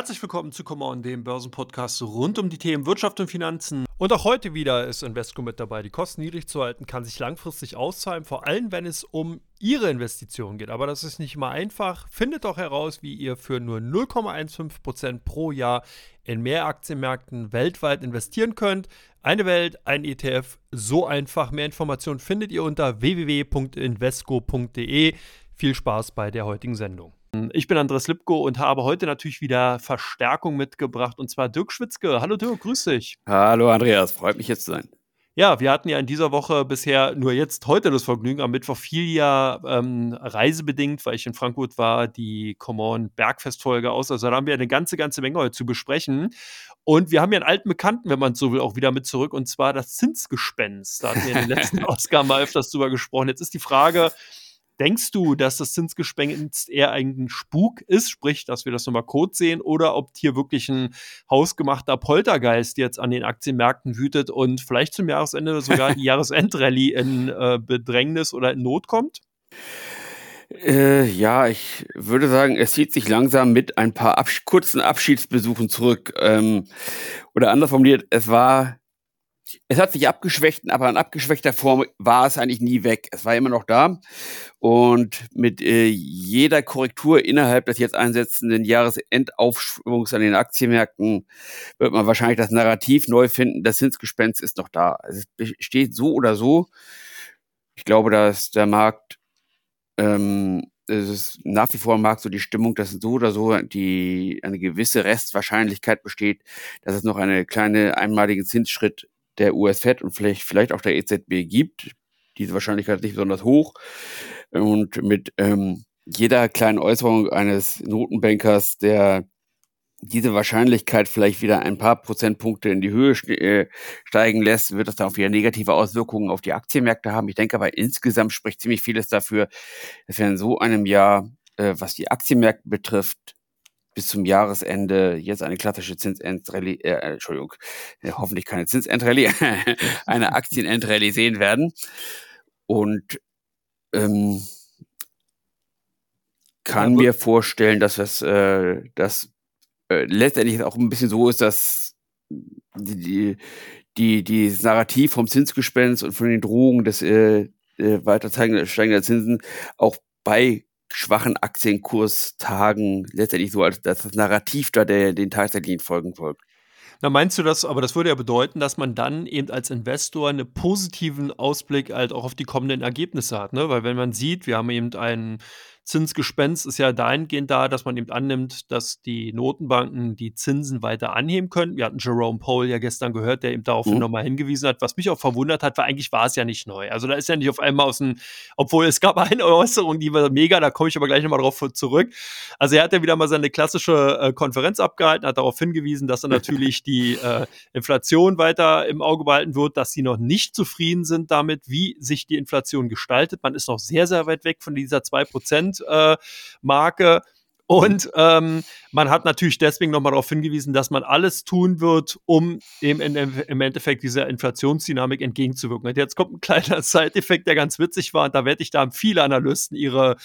Herzlich willkommen zu Come On, dem Börsenpodcast rund um die Themen Wirtschaft und Finanzen. Und auch heute wieder ist Invesco mit dabei. Die Kosten niedrig zu halten kann sich langfristig auszahlen, vor allem wenn es um Ihre Investitionen geht. Aber das ist nicht immer einfach. Findet doch heraus, wie ihr für nur 0,15% pro Jahr in mehr Aktienmärkten weltweit investieren könnt. Eine Welt, ein ETF, so einfach. Mehr Informationen findet ihr unter www.invesco.de. Viel Spaß bei der heutigen Sendung. Ich bin Andres Lipko und habe heute natürlich wieder Verstärkung mitgebracht und zwar Dirk Schwitzke. Hallo Dirk, grüß dich. Hallo Andreas, freut mich jetzt zu sein. Ja, wir hatten ja in dieser Woche bisher nur jetzt heute das Vergnügen. Am Mittwoch fiel ja ähm, reisebedingt, weil ich in Frankfurt war, die Common Bergfestfolge aus. Also da haben wir eine ganze, ganze Menge heute zu besprechen. Und wir haben ja einen alten Bekannten, wenn man so will, auch wieder mit zurück, und zwar das Zinsgespenst. Da hatten wir in den letzten Ausgaben mal öfters drüber gesprochen. Jetzt ist die Frage, Denkst du, dass das Zinsgespenst eher ein Spuk ist, sprich, dass wir das nochmal kurz sehen, oder ob hier wirklich ein hausgemachter Poltergeist jetzt an den Aktienmärkten wütet und vielleicht zum Jahresende sogar die Jahresendrallye in äh, Bedrängnis oder in Not kommt? Äh, ja, ich würde sagen, es zieht sich langsam mit ein paar Abs kurzen Abschiedsbesuchen zurück. Ähm, oder anders formuliert, es war es hat sich abgeschwächt, aber in abgeschwächter Form war es eigentlich nie weg. Es war immer noch da. Und mit äh, jeder Korrektur innerhalb des jetzt einsetzenden Jahresendaufschwungs an den Aktienmärkten wird man wahrscheinlich das Narrativ neu finden, das Zinsgespenst ist noch da. Also es besteht so oder so. Ich glaube, dass der Markt, ähm, es ist nach wie vor im Markt so die Stimmung, dass so oder so die, eine gewisse Restwahrscheinlichkeit besteht, dass es noch einen kleinen einmaligen Zinsschritt der US-Fed und vielleicht, vielleicht auch der EZB gibt. Diese Wahrscheinlichkeit ist nicht besonders hoch. Und mit ähm, jeder kleinen Äußerung eines Notenbankers, der diese Wahrscheinlichkeit vielleicht wieder ein paar Prozentpunkte in die Höhe äh, steigen lässt, wird das dann auch wieder negative Auswirkungen auf die Aktienmärkte haben. Ich denke aber insgesamt spricht ziemlich vieles dafür, dass wir in so einem Jahr, äh, was die Aktienmärkte betrifft, bis zum Jahresende jetzt eine klassische Zinsendrallye, äh, Entschuldigung, äh, hoffentlich keine Zinsendrallye, eine Aktienendrallye sehen werden. Und ähm, kann mir vorstellen, dass das, äh, das äh, letztendlich auch ein bisschen so ist, dass die, die, die das Narrativ vom Zinsgespenst und von den Drohungen des äh, äh, weiter steigender Zinsen auch bei schwachen Aktienkurstagen letztendlich so als das Narrativ da der den tatsächlichen Folgen folgt. Na, meinst du das, aber das würde ja bedeuten, dass man dann eben als Investor einen positiven Ausblick halt auch auf die kommenden Ergebnisse hat, ne? Weil wenn man sieht, wir haben eben einen Zinsgespenst ist ja dahingehend da, dass man eben annimmt, dass die Notenbanken die Zinsen weiter anheben können. Wir hatten Jerome Powell ja gestern gehört, der eben darauf mhm. nochmal hingewiesen hat. Was mich auch verwundert hat, weil eigentlich war es ja nicht neu. Also da ist ja nicht auf einmal aus dem, obwohl es gab eine Äußerung, die war mega, da komme ich aber gleich nochmal drauf zurück. Also er hat ja wieder mal seine klassische äh, Konferenz abgehalten, hat darauf hingewiesen, dass er natürlich die äh, Inflation weiter im Auge behalten wird, dass sie noch nicht zufrieden sind damit, wie sich die Inflation gestaltet. Man ist noch sehr, sehr weit weg von dieser 2% äh, Marke. Und ähm, man hat natürlich deswegen nochmal darauf hingewiesen, dass man alles tun wird, um eben in, im Endeffekt dieser Inflationsdynamik entgegenzuwirken. Und jetzt kommt ein kleiner Side-Effekt, der ganz witzig war. Und da werde ich da viele Analysten ihre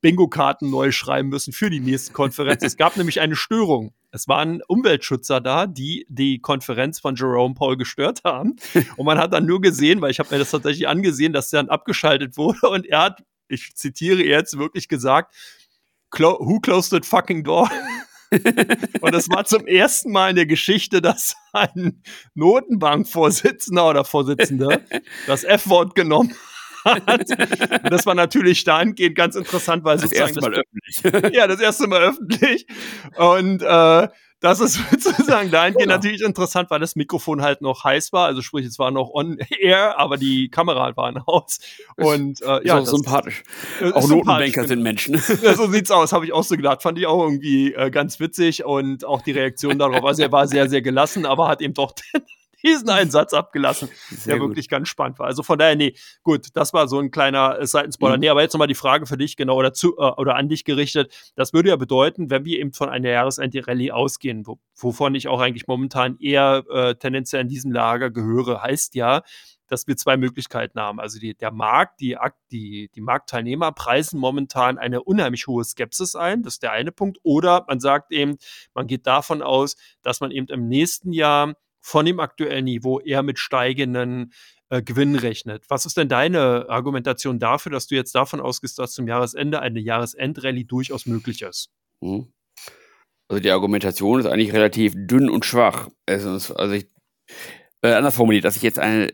Bingo-Karten neu schreiben müssen für die nächste Konferenz. es gab nämlich eine Störung. Es waren Umweltschützer da, die die Konferenz von Jerome Paul gestört haben. Und man hat dann nur gesehen, weil ich habe mir das tatsächlich angesehen, dass der dann abgeschaltet wurde. Und er hat ich zitiere jetzt wirklich gesagt, who closed that fucking door? und das war zum ersten Mal in der Geschichte, dass ein Notenbankvorsitzender oder Vorsitzende das F-Wort genommen hat. Und das war natürlich dahingehend ganz interessant, weil das erste Mal öffentlich. ja, das erste Mal öffentlich. Und äh, das ist sozusagen dahingehend ja. natürlich interessant, weil das Mikrofon halt noch heiß war. Also sprich, es war noch on air, aber die Kamera war aus. Und äh, ist ja, auch sympathisch. Auch Notenbanker sind Menschen. Ja, so sieht's aus, habe ich auch so gedacht. Fand ich auch irgendwie äh, ganz witzig und auch die Reaktion darauf. Also er war sehr, sehr gelassen, aber hat eben doch diesen einen Satz abgelassen, Sehr der gut. wirklich ganz spannend war. Also von daher, nee, gut, das war so ein kleiner äh, Seitenspoiler. Mhm. Nee, aber jetzt nochmal die Frage für dich, genau, oder, zu, äh, oder an dich gerichtet. Das würde ja bedeuten, wenn wir eben von einer Jahresende-Rallye ausgehen, wo, wovon ich auch eigentlich momentan eher äh, tendenziell in diesem Lager gehöre, heißt ja, dass wir zwei Möglichkeiten haben. Also die, der Markt, die, die, die Marktteilnehmer preisen momentan eine unheimlich hohe Skepsis ein. Das ist der eine Punkt. Oder man sagt eben, man geht davon aus, dass man eben im nächsten Jahr von dem aktuellen Niveau eher mit steigenden äh, Gewinn rechnet. Was ist denn deine Argumentation dafür, dass du jetzt davon ausgehst, dass zum Jahresende eine Jahresendrallye durchaus möglich ist? Mhm. Also die Argumentation ist eigentlich relativ dünn und schwach. Also, also ich, äh, anders formuliert, dass ich jetzt eine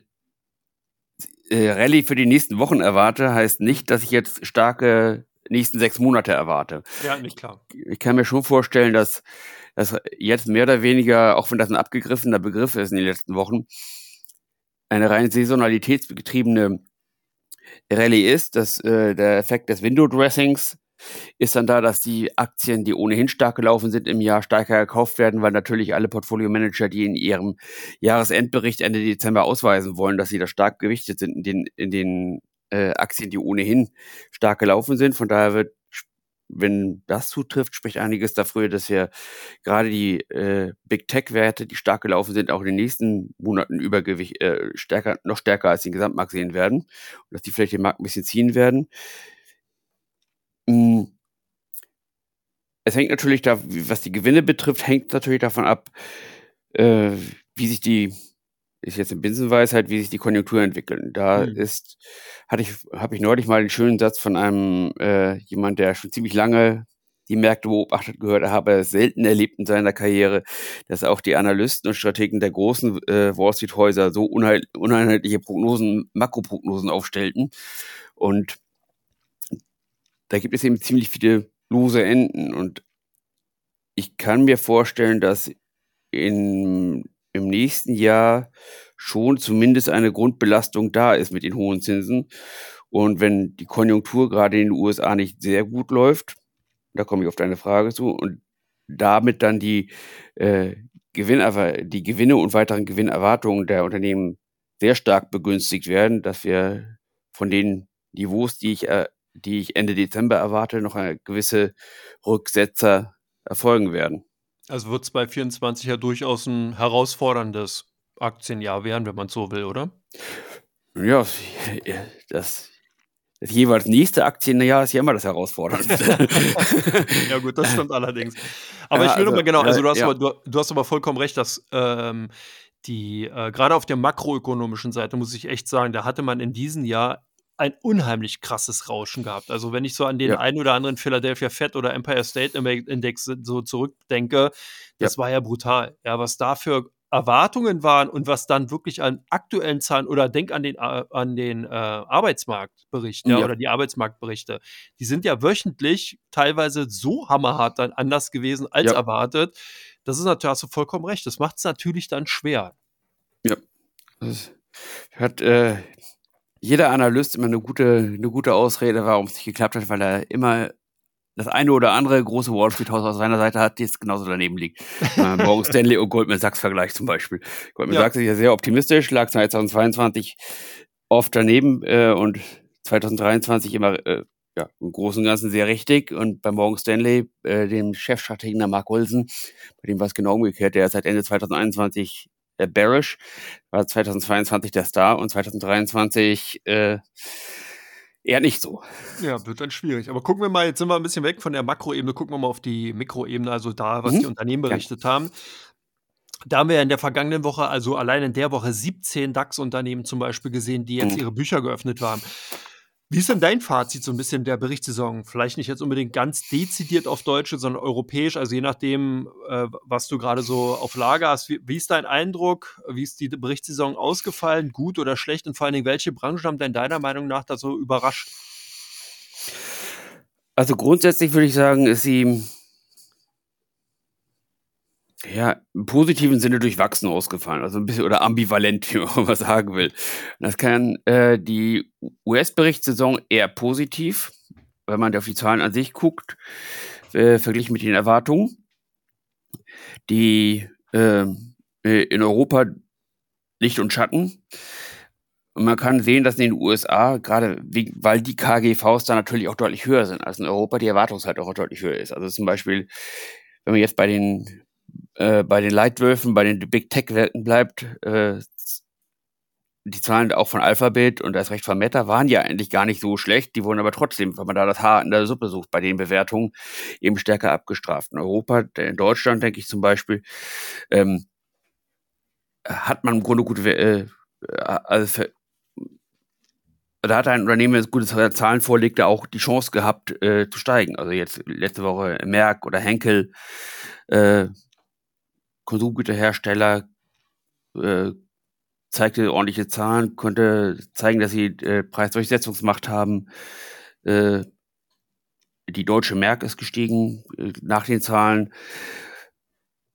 äh, Rallye für die nächsten Wochen erwarte, heißt nicht, dass ich jetzt starke nächsten sechs Monate erwarte. Ja, nicht klar. Ich kann mir schon vorstellen, dass, dass jetzt mehr oder weniger, auch wenn das ein abgegriffener Begriff ist in den letzten Wochen, eine rein saisonalitätsbetriebene Rallye ist, dass äh, der Effekt des Window Dressings ist dann da, dass die Aktien, die ohnehin stark gelaufen sind, im Jahr stärker gekauft werden, weil natürlich alle Portfolio-Manager, die in ihrem Jahresendbericht Ende Dezember ausweisen wollen, dass sie da stark gewichtet sind in den, in den äh, Aktien, die ohnehin stark gelaufen sind. Von daher wird wenn das zutrifft, spricht einiges dafür, dass wir gerade die äh, Big Tech-Werte, die stark gelaufen sind, auch in den nächsten Monaten übergewicht äh, stärker, noch stärker als den Gesamtmarkt sehen werden und dass die vielleicht den Markt ein bisschen ziehen werden. Mm. Es hängt natürlich da, was die Gewinne betrifft, hängt natürlich davon ab, äh, wie sich die ist jetzt eine Binsenweisheit, wie sich die Konjunktur entwickeln. Da mhm. ist, hatte ich, habe ich neulich mal einen schönen Satz von einem äh, jemand, der schon ziemlich lange die Märkte beobachtet gehört, habe er selten erlebt in seiner Karriere, dass auch die Analysten und Strategen der großen äh, Wall Street Häuser so uneinheitliche Prognosen, Makroprognosen aufstellten. Und da gibt es eben ziemlich viele lose Enden. Und ich kann mir vorstellen, dass in im nächsten Jahr schon zumindest eine Grundbelastung da ist mit den hohen Zinsen. Und wenn die Konjunktur gerade in den USA nicht sehr gut läuft, da komme ich auf deine Frage zu, und damit dann die, äh, Gewinn, die Gewinne und weiteren Gewinnerwartungen der Unternehmen sehr stark begünstigt werden, dass wir von den Niveaus, die ich, äh, die ich Ende Dezember erwarte, noch eine gewisse Rücksetzer erfolgen werden. Also wird es bei 24 ja durchaus ein herausforderndes Aktienjahr werden, wenn man so will, oder? Ja, das, das jeweils nächste Aktienjahr ist ja immer das Herausfordernde. ja, gut, das stimmt allerdings. Aber ja, ich will also, nochmal genau, also du hast, ja. aber, du, du, hast aber vollkommen recht, dass ähm, die, äh, gerade auf der makroökonomischen Seite muss ich echt sagen, da hatte man in diesem Jahr ein unheimlich krasses Rauschen gehabt. Also wenn ich so an den ja. einen oder anderen Philadelphia Fed oder Empire State Index so zurückdenke, das ja. war ja brutal. Ja, was da für Erwartungen waren und was dann wirklich an aktuellen Zahlen oder denk an den, äh, an den äh, Arbeitsmarktbericht ja, ja, oder die Arbeitsmarktberichte, die sind ja wöchentlich teilweise so hammerhart dann anders gewesen als ja. erwartet. Das ist natürlich, hast du vollkommen recht, das macht es natürlich dann schwer. Ja. Das hat äh, jeder Analyst immer eine gute, eine gute Ausrede, warum es nicht geklappt hat, weil er immer das eine oder andere große Wall Street Haus aus seiner Seite hat, die jetzt genauso daneben liegt. Morgan Stanley und Goldman Sachs Vergleich zum Beispiel. Goldman ja. Sachs ist ja sehr optimistisch, lag 2022 oft daneben äh, und 2023 immer äh, ja, im Großen und Ganzen sehr richtig. Und bei Morgan Stanley, äh, dem Chefstrategen der Mark Wilson, bei dem war es genau umgekehrt, der ist seit Ende 2021 äh, bearish, war 2022 der Star und 2023 äh, eher nicht so. Ja, wird dann schwierig. Aber gucken wir mal, jetzt sind wir ein bisschen weg von der Makroebene, gucken wir mal auf die Mikroebene, also da, was mhm. die Unternehmen berichtet ja. haben. Da haben wir ja in der vergangenen Woche, also allein in der Woche 17 DAX-Unternehmen zum Beispiel gesehen, die jetzt mhm. ihre Bücher geöffnet haben. Wie ist denn dein Fazit so ein bisschen der Berichtssaison? Vielleicht nicht jetzt unbedingt ganz dezidiert auf Deutsche, sondern europäisch, also je nachdem, äh, was du gerade so auf Lager hast. Wie, wie, ist dein Eindruck? Wie ist die Berichtssaison ausgefallen? Gut oder schlecht? Und vor allen Dingen, welche Branchen haben denn deiner Meinung nach da so überrascht? Also grundsätzlich würde ich sagen, ist sie ja, im positiven Sinne durchwachsen ausgefallen, also ein bisschen oder ambivalent, wie man mal sagen will. Das kann äh, die US-Berichtssaison eher positiv, wenn man auf die Zahlen an sich guckt, äh, verglichen mit den Erwartungen. Die äh, in Europa Licht und Schatten. Und man kann sehen, dass in den USA, gerade wie, weil die KGVs da natürlich auch deutlich höher sind als in Europa, die Erwartungshaltung auch deutlich höher ist. Also zum Beispiel, wenn man jetzt bei den äh, bei den Leitwölfen, bei den Big Tech-Werten bleibt, äh, die Zahlen auch von Alphabet und das Recht von Meta waren ja eigentlich gar nicht so schlecht. Die wurden aber trotzdem, wenn man da das Haar in der Suppe sucht, bei den Bewertungen eben stärker abgestraft. In Europa, in Deutschland, denke ich zum Beispiel, ähm, hat man im Grunde gute, äh, also da hat ein Unternehmen, es gute Zahlen vorlegt, auch die Chance gehabt äh, zu steigen. Also jetzt letzte Woche Merck oder Henkel, äh, Konsumgüterhersteller, äh, zeigte ordentliche Zahlen, konnte zeigen, dass sie äh, Preisdurchsetzungsmacht haben. Äh, die deutsche Merck ist gestiegen äh, nach den Zahlen.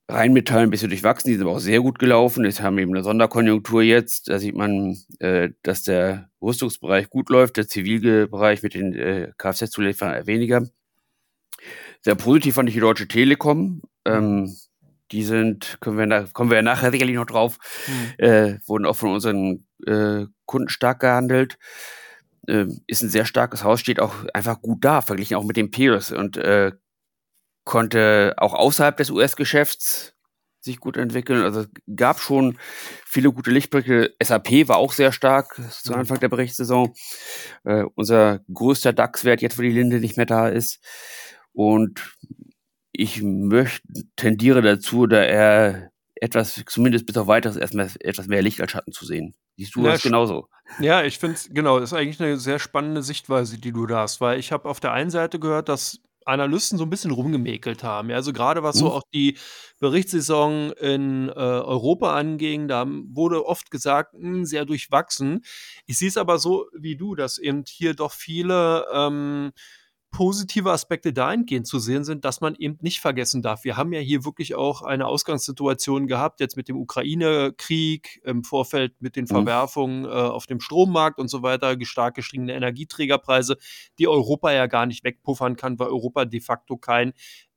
Rheinmetall ein bisschen durchwachsen, die sind aber auch sehr gut gelaufen. Jetzt haben eben eine Sonderkonjunktur jetzt. Da sieht man, äh, dass der Rüstungsbereich gut läuft, der Zivilbereich mit den äh, Kfz-Zulieferern weniger. Sehr positiv fand ich die Deutsche Telekom. Ähm, die sind, können wir, nach, kommen wir ja nachher sicherlich noch drauf, mhm. äh, wurden auch von unseren äh, Kunden stark gehandelt. Äh, ist ein sehr starkes Haus, steht auch einfach gut da, verglichen auch mit dem Peers und äh, konnte auch außerhalb des US-Geschäfts sich gut entwickeln. Also gab schon viele gute Lichtblicke. SAP war auch sehr stark zu hm. Anfang der Berichtssaison. Äh, unser größter DAX-Wert jetzt, wo die Linde nicht mehr da ist. Und ich möchte, tendiere dazu, da er etwas, zumindest bis auf weiteres, erstmal etwas mehr Licht als Schatten zu sehen. Siehst du ja, das genauso? Ja, ich finde es, genau, das ist eigentlich eine sehr spannende Sichtweise, die du da hast, weil ich habe auf der einen Seite gehört, dass Analysten so ein bisschen rumgemäkelt haben. Also gerade was so mhm. auch die Berichtssaison in äh, Europa anging, da wurde oft gesagt, mh, hm, sehr durchwachsen. Ich sehe es aber so wie du, dass eben hier doch viele ähm, positive Aspekte dahingehend zu sehen sind, dass man eben nicht vergessen darf. Wir haben ja hier wirklich auch eine Ausgangssituation gehabt, jetzt mit dem Ukraine-Krieg, im Vorfeld mit den mhm. Verwerfungen äh, auf dem Strommarkt und so weiter, stark gestiegene Energieträgerpreise, die Europa ja gar nicht wegpuffern kann, weil Europa de facto kein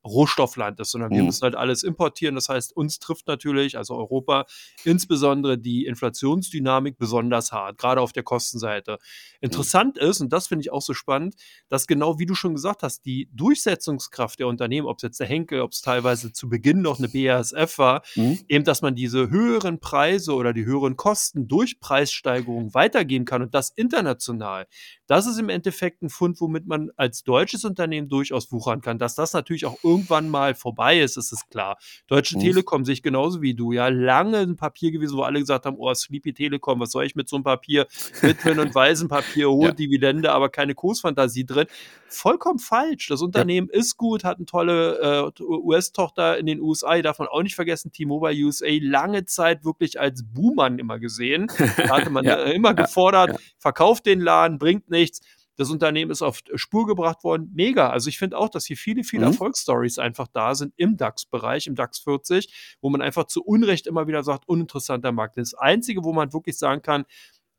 Rohstoffland ist, sondern wir mhm. müssen halt alles importieren. Das heißt, uns trifft natürlich, also Europa, insbesondere die Inflationsdynamik besonders hart, gerade auf der Kostenseite. Mhm. Interessant mhm. ist, und das finde ich auch so spannend, dass genau wie du schon gesagt hast, die Durchsetzungskraft der Unternehmen, ob es jetzt der Henkel, ob es teilweise zu Beginn noch eine BASF war, mhm. eben, dass man diese höheren Preise oder die höheren Kosten durch Preissteigerungen weitergeben kann und das international. Das ist im Endeffekt ein Fund, womit man als deutsches Unternehmen durchaus wuchern kann. Dass das natürlich auch irgendwann mal vorbei ist, ist es klar. Deutsche mhm. Telekom sehe ich genauso wie du. Ja, lange ein Papier gewesen, wo alle gesagt haben, oh, Sleepy Telekom, was soll ich mit so einem Papier? Witwen- und Waisenpapier, hohe ja. Dividende, aber keine Kursfantasie drin. Vollkommen falsch. Das Unternehmen ja. ist gut, hat eine tolle äh, US-Tochter in den USA. Darf man auch nicht vergessen, T-Mobile USA lange Zeit wirklich als Buhmann immer gesehen. Da hatte man ja. immer gefordert, verkauft den Laden, bringt nichts. Das Unternehmen ist auf Spur gebracht worden. Mega. Also ich finde auch, dass hier viele, viele mhm. Erfolgsstories einfach da sind im DAX-Bereich, im DAX 40, wo man einfach zu Unrecht immer wieder sagt, uninteressanter Markt. Das Einzige, wo man wirklich sagen kann,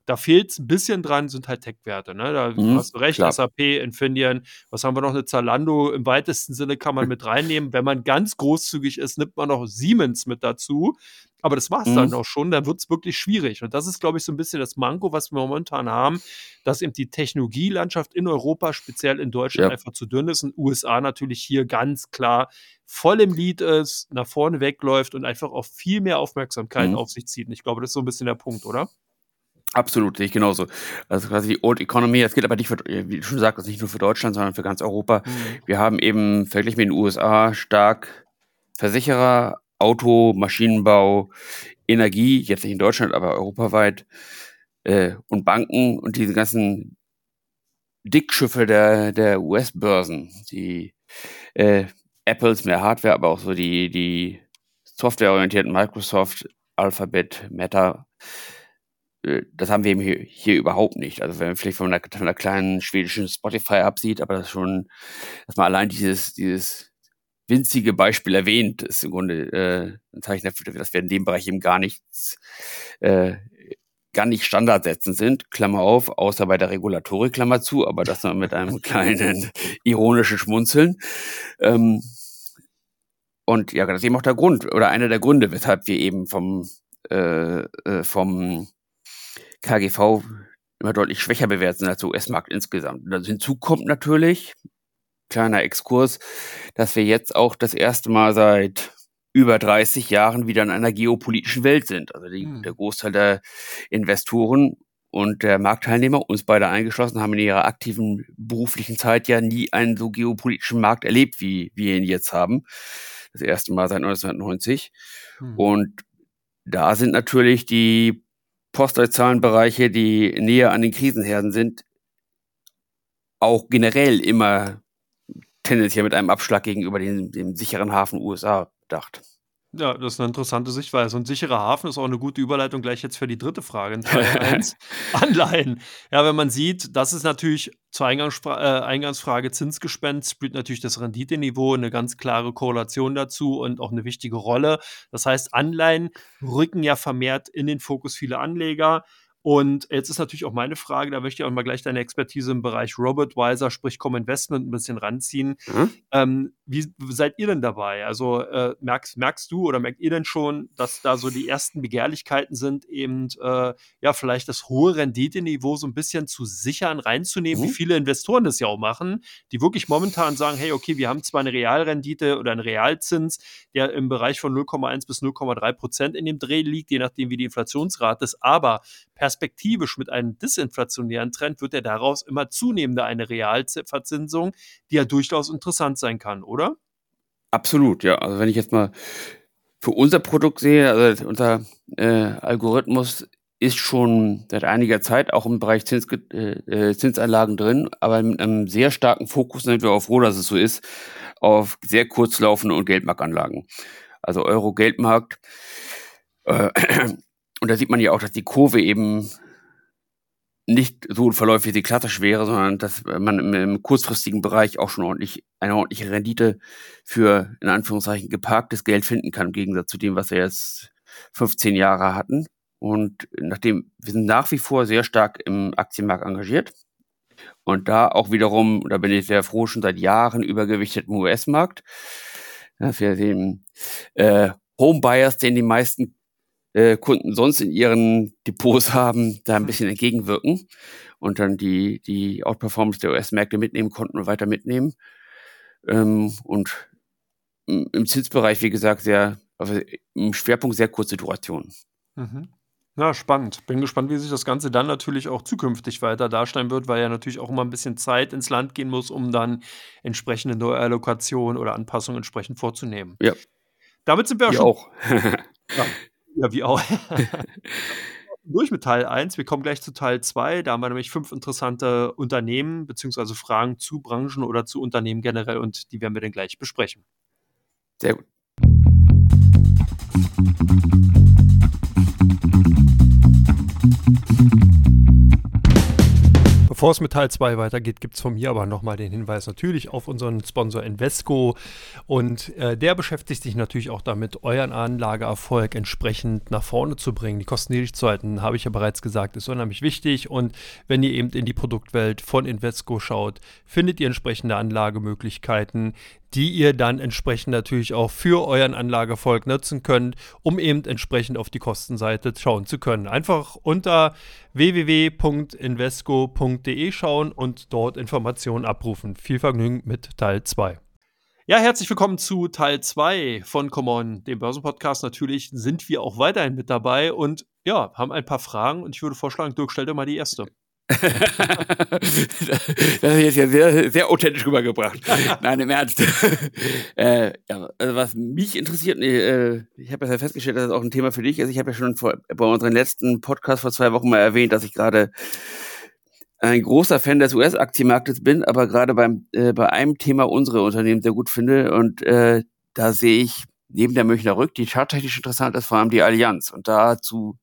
da fehlt es ein bisschen dran, sind halt Tech-Werte. Ne? Da mhm, hast du recht, klar. SAP, Infineon, was haben wir noch? Eine Zalando im weitesten Sinne kann man mit reinnehmen. Wenn man ganz großzügig ist, nimmt man noch Siemens mit dazu. Aber das war es mhm. dann auch schon, dann wird es wirklich schwierig. Und das ist, glaube ich, so ein bisschen das Manko, was wir momentan haben, dass eben die Technologielandschaft in Europa, speziell in Deutschland, ja. einfach zu dünn ist und USA natürlich hier ganz klar voll im Lied ist, nach vorne wegläuft und einfach auch viel mehr Aufmerksamkeit mhm. auf sich zieht. Und ich glaube, das ist so ein bisschen der Punkt, oder? Absolut, sehe ich genauso. Also quasi die Old Economy, das gilt aber nicht für, wie du schon sagst, nicht nur für Deutschland, sondern für ganz Europa. Mhm. Wir haben eben verglichen mit den USA stark Versicherer, Auto, Maschinenbau, Energie, jetzt nicht in Deutschland, aber europaweit, äh, und Banken und diese ganzen Dickschiffe der, der US-Börsen, die äh, Apples mehr Hardware, aber auch so die, die softwareorientierten Microsoft, Alphabet, Meta, äh, das haben wir eben hier, hier überhaupt nicht. Also wenn man vielleicht von einer, von einer kleinen schwedischen Spotify absieht, aber das schon, dass man allein dieses, dieses winzige Beispiel erwähnt, ist im Grunde äh, ein Zeichen dafür, dass wir in dem Bereich eben gar nichts, äh, gar nicht standardsetzend sind, Klammer auf, außer bei der Regulatorik, Klammer zu, aber das noch mit einem kleinen ironischen Schmunzeln. Ähm, und ja, das ist eben auch der Grund oder einer der Gründe, weshalb wir eben vom, äh, äh vom KGV immer deutlich schwächer bewertet sind als der US-Markt insgesamt. Und hinzu kommt natürlich, kleiner Exkurs, dass wir jetzt auch das erste Mal seit über 30 Jahren wieder in einer geopolitischen Welt sind. Also die, hm. der Großteil der Investoren und der Marktteilnehmer, uns beide eingeschlossen, haben in ihrer aktiven beruflichen Zeit ja nie einen so geopolitischen Markt erlebt, wie wir ihn jetzt haben. Das erste Mal seit 1990. Hm. Und da sind natürlich die Postleitzahlenbereiche, die näher an den Krisenherden sind, auch generell immer tendenziell mit einem Abschlag gegenüber dem, dem sicheren Hafen USA bedacht. Ja, das ist eine interessante Sichtweise. Und sicherer Hafen ist auch eine gute Überleitung gleich jetzt für die dritte Frage in Teil 1. Anleihen. Ja, wenn man sieht, das ist natürlich zur Eingangsfra äh, Eingangsfrage Zinsgespenst, spielt natürlich das Renditeniveau eine ganz klare Korrelation dazu und auch eine wichtige Rolle. Das heißt, Anleihen rücken ja vermehrt in den Fokus vieler Anleger. Und jetzt ist natürlich auch meine Frage, da möchte ich auch mal gleich deine Expertise im Bereich Robotwiser, sprich Com-Investment, ein bisschen ranziehen. Mhm. Ähm, wie seid ihr denn dabei? Also äh, merkst, merkst du oder merkt ihr denn schon, dass da so die ersten Begehrlichkeiten sind, eben äh, ja vielleicht das hohe Renditeniveau so ein bisschen zu sichern, reinzunehmen, mhm. wie viele Investoren das ja auch machen, die wirklich momentan sagen, hey, okay, wir haben zwar eine Realrendite oder einen Realzins, der im Bereich von 0,1 bis 0,3 Prozent in dem Dreh liegt, je nachdem wie die Inflationsrate ist, aber perspektivisch mit einem disinflationären Trend wird ja daraus immer zunehmender eine Realverzinsung, die ja durchaus interessant sein kann, oder? Absolut, ja. Also wenn ich jetzt mal für unser Produkt sehe, also unser äh, Algorithmus ist schon seit einiger Zeit auch im Bereich Zins, äh, äh, Zinsanlagen drin, aber mit einem sehr starken Fokus, sind wir auch froh, dass es so ist, auf sehr kurzlaufende und Geldmarktanlagen. Also Euro-Geldmarkt. Äh, und da sieht man ja auch, dass die Kurve eben nicht so verläuft, wie sie klassisch wäre, sondern dass man im, im, kurzfristigen Bereich auch schon ordentlich eine ordentliche Rendite für in Anführungszeichen geparktes Geld finden kann, im Gegensatz zu dem, was wir jetzt 15 Jahre hatten. Und nachdem wir sind nach wie vor sehr stark im Aktienmarkt engagiert und da auch wiederum, da bin ich sehr froh, schon seit Jahren übergewichtet im US-Markt. Ja, für den äh, Homebuyers, den die meisten äh, Kunden sonst in ihren Depots haben, da ein bisschen entgegenwirken und dann die, die Outperformance der US-Märkte mitnehmen konnten und weiter mitnehmen. Ähm, und im Zinsbereich, wie gesagt, sehr, also im Schwerpunkt sehr kurze Duration. Mhm. Ja, spannend. Bin gespannt, wie sich das Ganze dann natürlich auch zukünftig weiter darstellen wird, weil ja natürlich auch immer ein bisschen Zeit ins Land gehen muss, um dann entsprechende Neuallokation oder Anpassungen entsprechend vorzunehmen. Ja. Damit sind wir ja schon. auch. ja. Ja, wie auch. durch mit Teil 1. Wir kommen gleich zu Teil 2. Da haben wir nämlich fünf interessante Unternehmen beziehungsweise Fragen zu Branchen oder zu Unternehmen generell und die werden wir dann gleich besprechen. Sehr gut. Bevor es mit Teil 2 weitergeht, gibt es von mir aber nochmal den Hinweis natürlich auf unseren Sponsor Invesco. Und äh, der beschäftigt sich natürlich auch damit, euren Anlageerfolg entsprechend nach vorne zu bringen. Die Kosten niedrig zu halten, habe ich ja bereits gesagt, ist unheimlich wichtig. Und wenn ihr eben in die Produktwelt von Invesco schaut, findet ihr entsprechende Anlagemöglichkeiten, die ihr dann entsprechend natürlich auch für euren Anlagefolg nutzen könnt, um eben entsprechend auf die Kostenseite schauen zu können. Einfach unter www.invesco.de schauen und dort Informationen abrufen. Viel Vergnügen mit Teil 2. Ja, herzlich willkommen zu Teil 2 von Common, dem Börsenpodcast. Natürlich sind wir auch weiterhin mit dabei und ja, haben ein paar Fragen und ich würde vorschlagen, Dirk, stell dir mal die erste. das ist jetzt ja sehr, sehr authentisch rübergebracht. Nein, im Ernst. äh, ja, also was mich interessiert, äh, ich habe ja festgestellt, dass das auch ein Thema für dich ist. Ich habe ja schon vor, bei unserem letzten Podcast vor zwei Wochen mal erwähnt, dass ich gerade ein großer Fan des US-Aktienmarktes bin, aber gerade beim äh, bei einem Thema unsere Unternehmen sehr gut finde. Und äh, da sehe ich neben der Münchner Rück, die charttechnisch interessant ist, vor allem die Allianz. Und dazu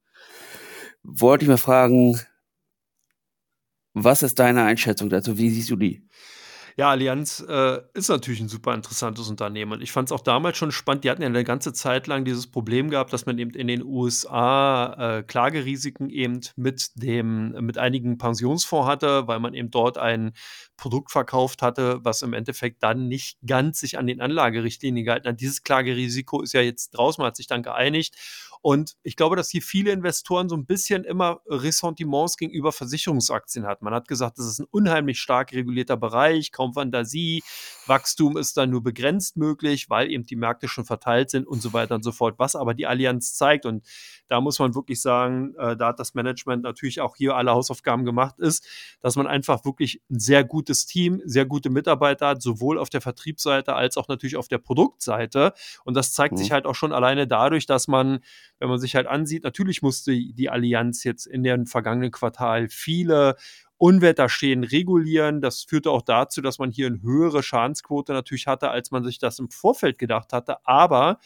wollte ich mal fragen, was ist deine Einschätzung dazu? Wie siehst du die? Ja, Allianz äh, ist natürlich ein super interessantes Unternehmen. Ich fand es auch damals schon spannend. Die hatten ja eine ganze Zeit lang dieses Problem gehabt, dass man eben in den USA äh, Klagerisiken eben mit dem, mit einigen Pensionsfonds hatte, weil man eben dort ein Produkt verkauft hatte, was im Endeffekt dann nicht ganz sich an den Anlagerichtlinien gehalten hat. Dieses Klagerisiko ist ja jetzt draußen, man hat sich dann geeinigt Und ich glaube, dass hier viele Investoren so ein bisschen immer Ressentiments gegenüber Versicherungsaktien hatten. Man hat gesagt, das ist ein unheimlich stark regulierter Bereich, kaum Fantasie, Wachstum ist dann nur begrenzt möglich, weil eben die Märkte schon verteilt sind und so weiter und so fort. Was aber die Allianz zeigt, und da muss man wirklich sagen, äh, da hat das Management natürlich auch hier alle Hausaufgaben gemacht, ist, dass man einfach wirklich ein sehr gutes Team, sehr gute Mitarbeiter hat, sowohl auf der Vertriebsseite als auch natürlich auf der Produktseite. Und das zeigt mhm. sich halt auch schon alleine dadurch, dass man wenn man sich halt ansieht, natürlich musste die Allianz jetzt in dem vergangenen Quartal viele Unwetterschäden regulieren. Das führte auch dazu, dass man hier eine höhere Schadensquote natürlich hatte, als man sich das im Vorfeld gedacht hatte. Aber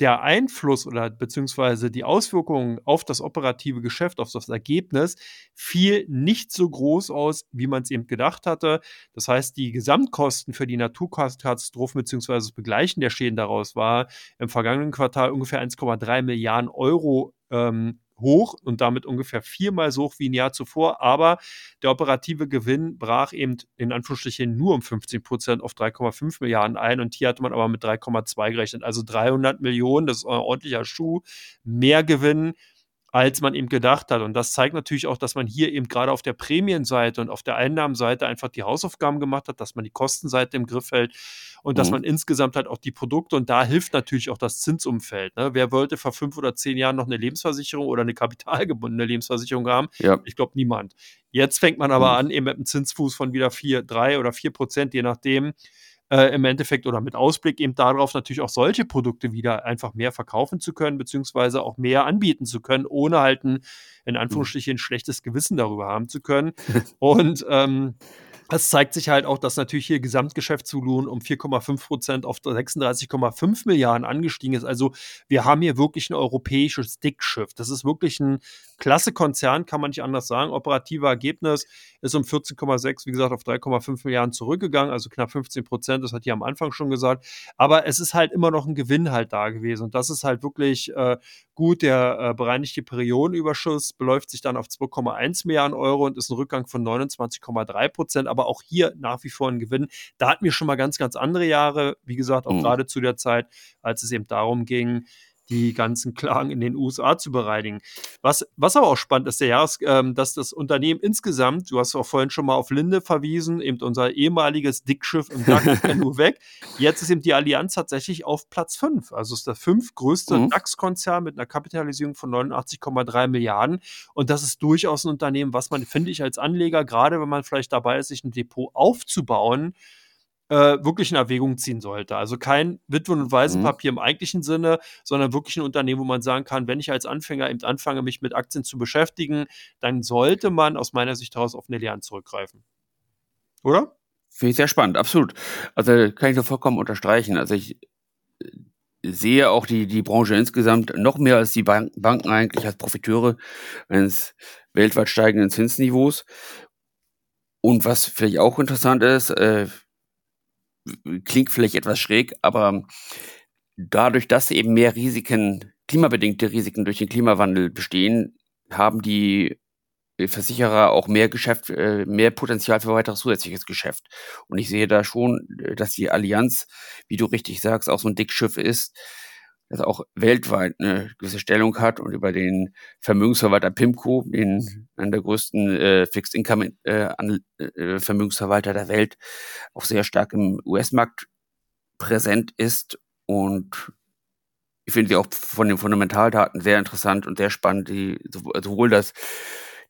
der Einfluss oder beziehungsweise die Auswirkungen auf das operative Geschäft, auf das Ergebnis, fiel nicht so groß aus, wie man es eben gedacht hatte. Das heißt, die Gesamtkosten für die Naturkatastrophen beziehungsweise das Begleichen der Schäden daraus war im vergangenen Quartal ungefähr 1,3 Milliarden Euro ähm, hoch und damit ungefähr viermal so hoch wie ein Jahr zuvor. Aber der operative Gewinn brach eben in Anführungsstrichen nur um 15 Prozent auf 3,5 Milliarden ein. Und hier hatte man aber mit 3,2 gerechnet. Also 300 Millionen, das ist ein ordentlicher Schuh, mehr Gewinn als man eben gedacht hat. Und das zeigt natürlich auch, dass man hier eben gerade auf der Prämienseite und auf der Einnahmenseite einfach die Hausaufgaben gemacht hat, dass man die Kostenseite im Griff hält und mhm. dass man insgesamt halt auch die Produkte und da hilft natürlich auch das Zinsumfeld. Ne? Wer wollte vor fünf oder zehn Jahren noch eine Lebensversicherung oder eine kapitalgebundene Lebensversicherung haben? Ja. Ich glaube niemand. Jetzt fängt man aber mhm. an, eben mit einem Zinsfuß von wieder vier, drei oder vier Prozent, je nachdem, äh, im Endeffekt oder mit Ausblick eben darauf natürlich auch solche Produkte wieder einfach mehr verkaufen zu können, beziehungsweise auch mehr anbieten zu können, ohne halt ein, in mhm. Anführungsstrichen, ein schlechtes Gewissen darüber haben zu können. Und ähm, es zeigt sich halt auch, dass natürlich hier Gesamtgeschäftsvolumen um 4,5 Prozent auf 36,5 Milliarden angestiegen ist. Also wir haben hier wirklich ein europäisches Dickschiff. Das ist wirklich ein klasse Konzern, kann man nicht anders sagen. Operative Ergebnis ist um 14,6, wie gesagt, auf 3,5 Milliarden zurückgegangen, also knapp 15 Prozent. Das hat hier am Anfang schon gesagt. Aber es ist halt immer noch ein Gewinn halt da gewesen. Und das ist halt wirklich äh, gut. Der äh, bereinigte Periodenüberschuss beläuft sich dann auf 2,1 Milliarden Euro und ist ein Rückgang von 29,3 Prozent aber auch hier nach wie vor ein Gewinn. Da hatten wir schon mal ganz, ganz andere Jahre, wie gesagt, auch mhm. gerade zu der Zeit, als es eben darum ging, die ganzen Klagen in den USA zu bereinigen. Was, was aber auch spannend ist, der Jahres, ähm, dass das Unternehmen insgesamt, du hast auch vorhin schon mal auf Linde verwiesen, eben unser ehemaliges Dickschiff im DAX nur weg. Jetzt ist eben die Allianz tatsächlich auf Platz 5. Also ist der fünftgrößte mhm. DAX-Konzern mit einer Kapitalisierung von 89,3 Milliarden. Und das ist durchaus ein Unternehmen, was man, finde ich, als Anleger, gerade wenn man vielleicht dabei ist, sich ein Depot aufzubauen, äh, wirklich in Erwägung ziehen sollte. Also kein Witwen- und Waisenpapier mhm. im eigentlichen Sinne, sondern wirklich ein Unternehmen, wo man sagen kann, wenn ich als Anfänger eben anfange, mich mit Aktien zu beschäftigen, dann sollte man aus meiner Sicht heraus auf eine Lehre zurückgreifen. Oder? Finde ich sehr spannend, absolut. Also kann ich nur vollkommen unterstreichen. Also ich äh, sehe auch die, die Branche insgesamt noch mehr als die Banken eigentlich als Profiteure eines weltweit steigenden Zinsniveaus. Und was vielleicht auch interessant ist, äh, klingt vielleicht etwas schräg, aber dadurch, dass eben mehr Risiken, klimabedingte Risiken durch den Klimawandel bestehen, haben die Versicherer auch mehr Geschäft, äh, mehr Potenzial für weiteres zusätzliches Geschäft. Und ich sehe da schon, dass die Allianz, wie du richtig sagst, auch so ein Dickschiff ist, das auch weltweit eine gewisse Stellung hat und über den Vermögensverwalter PIMCO, den einen der größten äh, Fixed Income äh, äh, Vermögensverwalter der Welt, auch sehr stark im US-Markt präsent ist und ich finde sie auch von den Fundamentaldaten sehr interessant und sehr spannend, die sowohl das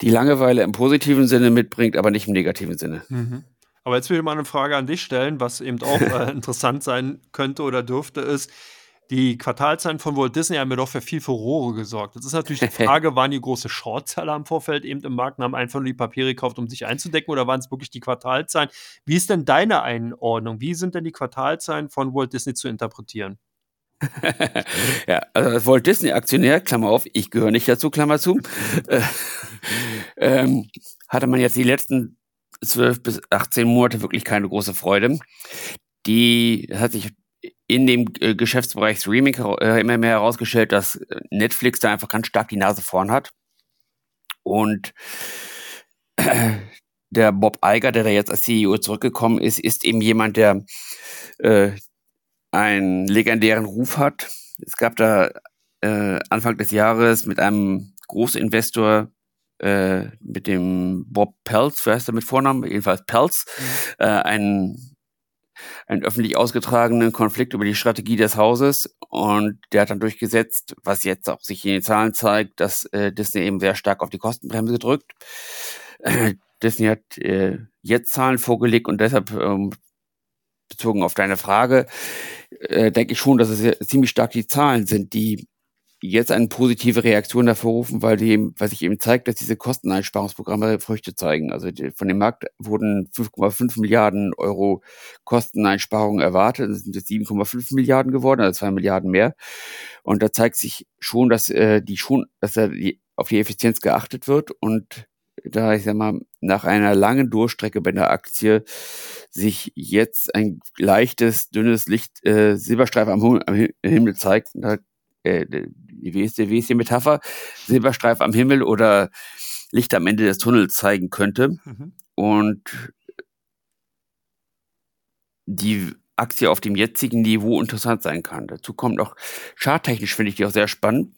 die Langeweile im positiven Sinne mitbringt, aber nicht im negativen Sinne. Mhm. Aber jetzt will ich mal eine Frage an dich stellen, was eben auch äh, interessant sein könnte oder dürfte, ist, die Quartalzahlen von Walt Disney haben mir doch für viel Furore gesorgt. Jetzt ist natürlich die Frage, waren die große Shortseller im Vorfeld eben im Markt und haben einfach nur die Papiere gekauft, um sich einzudecken oder waren es wirklich die Quartalzahlen? Wie ist denn deine Einordnung? Wie sind denn die Quartalzahlen von Walt Disney zu interpretieren? ja, also Walt Disney Aktionär, Klammer auf, ich gehöre nicht dazu, Klammer zu, äh, ähm, hatte man jetzt die letzten 12 bis 18 Monate wirklich keine große Freude. Die hat sich in dem äh, Geschäftsbereich Streaming äh, immer mehr herausgestellt, dass äh, Netflix da einfach ganz stark die Nase vorn hat. Und äh, der Bob Iger, der da jetzt als CEO zurückgekommen ist, ist eben jemand, der, äh, einen legendären Ruf hat. Es gab da äh, Anfang des Jahres mit einem Großinvestor, äh, mit dem Bob Pelz, wer heißt er mit Vornamen? Jedenfalls Pelz, mhm. äh, einen, einen öffentlich ausgetragenen Konflikt über die Strategie des Hauses und der hat dann durchgesetzt, was jetzt auch sich in den Zahlen zeigt, dass äh, Disney eben sehr stark auf die Kostenbremse drückt. Äh, Disney hat äh, jetzt Zahlen vorgelegt und deshalb ähm, bezogen auf deine Frage, äh, denke ich schon, dass es ziemlich stark die Zahlen sind, die jetzt eine positive Reaktion hervorrufen, weil die, weil sich eben zeigt, dass diese Kosteneinsparungsprogramme Früchte zeigen. Also die, von dem Markt wurden 5,5 Milliarden Euro Kosteneinsparungen erwartet, es sind jetzt 7,5 Milliarden geworden, also zwei Milliarden mehr. Und da zeigt sich schon, dass äh, die schon, dass da die, auf die Effizienz geachtet wird und da ich sag mal, nach einer langen Durchstrecke bei der Aktie sich jetzt ein leichtes, dünnes Licht, äh, Silberstreif am, am Himmel zeigt. Da, äh, wie, ist die, wie ist die Metapher? Silberstreif am Himmel oder Licht am Ende des Tunnels zeigen könnte. Mhm. Und die Aktie auf dem jetzigen Niveau interessant sein kann. Dazu kommt noch, charttechnisch finde ich die auch sehr spannend.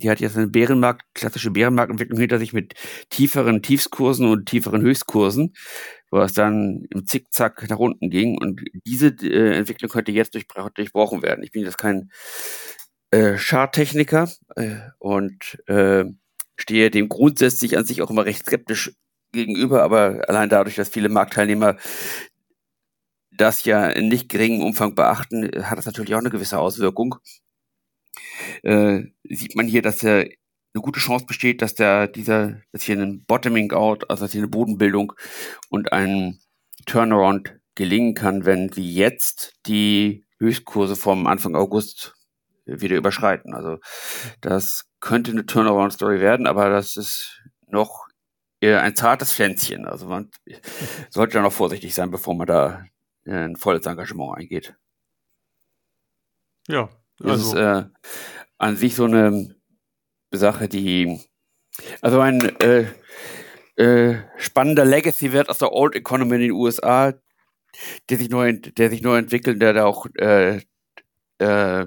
Die hat jetzt eine Bärenmarkt, klassische Bärenmarktentwicklung hinter sich mit tieferen Tiefskursen und tieferen Höchstkursen, wo es dann im Zickzack nach unten ging. Und diese äh, Entwicklung könnte jetzt durchbrochen werden. Ich bin jetzt kein äh, Charttechniker äh, und äh, stehe dem grundsätzlich an sich auch immer recht skeptisch gegenüber, aber allein dadurch, dass viele Marktteilnehmer das ja in nicht geringem Umfang beachten, hat das natürlich auch eine gewisse Auswirkung. Äh, sieht man hier, dass er eine gute Chance besteht, dass der dieser, dass hier ein Bottoming out, also dass hier eine Bodenbildung und ein Turnaround gelingen kann, wenn wie jetzt die Höchstkurse vom Anfang August wieder überschreiten. Also das könnte eine Turnaround-Story werden, aber das ist noch eher ein zartes Pflänzchen. Also man sollte da noch vorsichtig sein, bevor man da ein volles Engagement eingeht. Ja, also. Das ist äh, an sich so eine Sache, die also ein äh, äh, spannender Legacy-Wert aus der Old Economy in den USA, der sich neu, der sich neu entwickelt, der da auch äh, äh,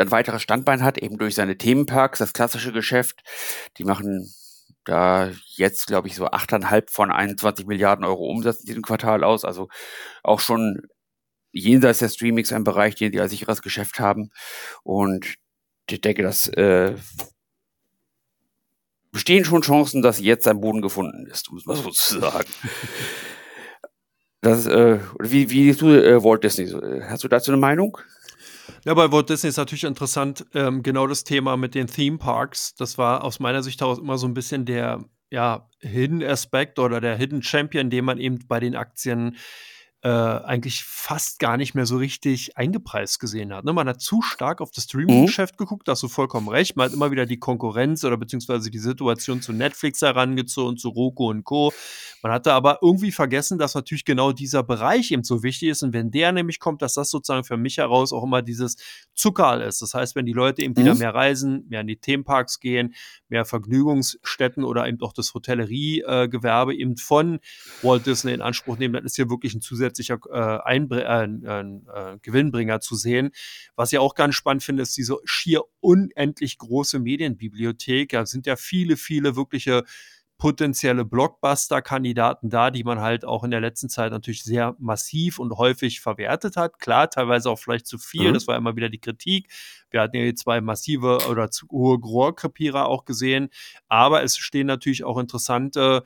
ein weiteres Standbein hat, eben durch seine Themenparks, das klassische Geschäft. Die machen da jetzt, glaube ich, so 8,5 von 21 Milliarden Euro Umsatz in diesem Quartal aus. Also auch schon jenseits der Streamings ein Bereich, den die als sicheres Geschäft haben. Und ich denke, dass äh, bestehen schon Chancen, dass jetzt ein Boden gefunden ist, um es mal so zu sagen. Das, äh, wie, wie siehst du äh, Walt Disney? Hast du dazu eine Meinung? Ja, bei Walt Disney ist natürlich interessant, ähm, genau das Thema mit den Theme Parks. Das war aus meiner Sicht heraus immer so ein bisschen der ja, Hidden Aspekt oder der Hidden Champion, den man eben bei den Aktien äh, eigentlich fast gar nicht mehr so richtig eingepreist gesehen hat. Ne? Man hat zu stark auf das Streaming-Geschäft mhm. geguckt, da hast du vollkommen recht. Man hat immer wieder die Konkurrenz oder beziehungsweise die Situation zu Netflix herangezogen, zu Roku und Co. Man hatte aber irgendwie vergessen, dass natürlich genau dieser Bereich eben so wichtig ist. Und wenn der nämlich kommt, dass das sozusagen für mich heraus auch immer dieses Zuckerl ist. Das heißt, wenn die Leute eben mhm. wieder mehr reisen, mehr in die Themenparks gehen, mehr Vergnügungsstätten oder eben auch das Hotelleriegewerbe äh, eben von Walt Disney in Anspruch nehmen, dann ist hier wirklich ein zusätzlicher äh, Einbr äh, äh, Gewinnbringer zu sehen. Was ich auch ganz spannend finde, ist diese schier unendlich große Medienbibliothek. Da sind ja viele, viele wirkliche potenzielle Blockbuster-Kandidaten da, die man halt auch in der letzten Zeit natürlich sehr massiv und häufig verwertet hat. Klar, teilweise auch vielleicht zu viel, mhm. das war immer wieder die Kritik. Wir hatten ja zwei massive oder zu hohe Rohrkrepierer auch gesehen, aber es stehen natürlich auch interessante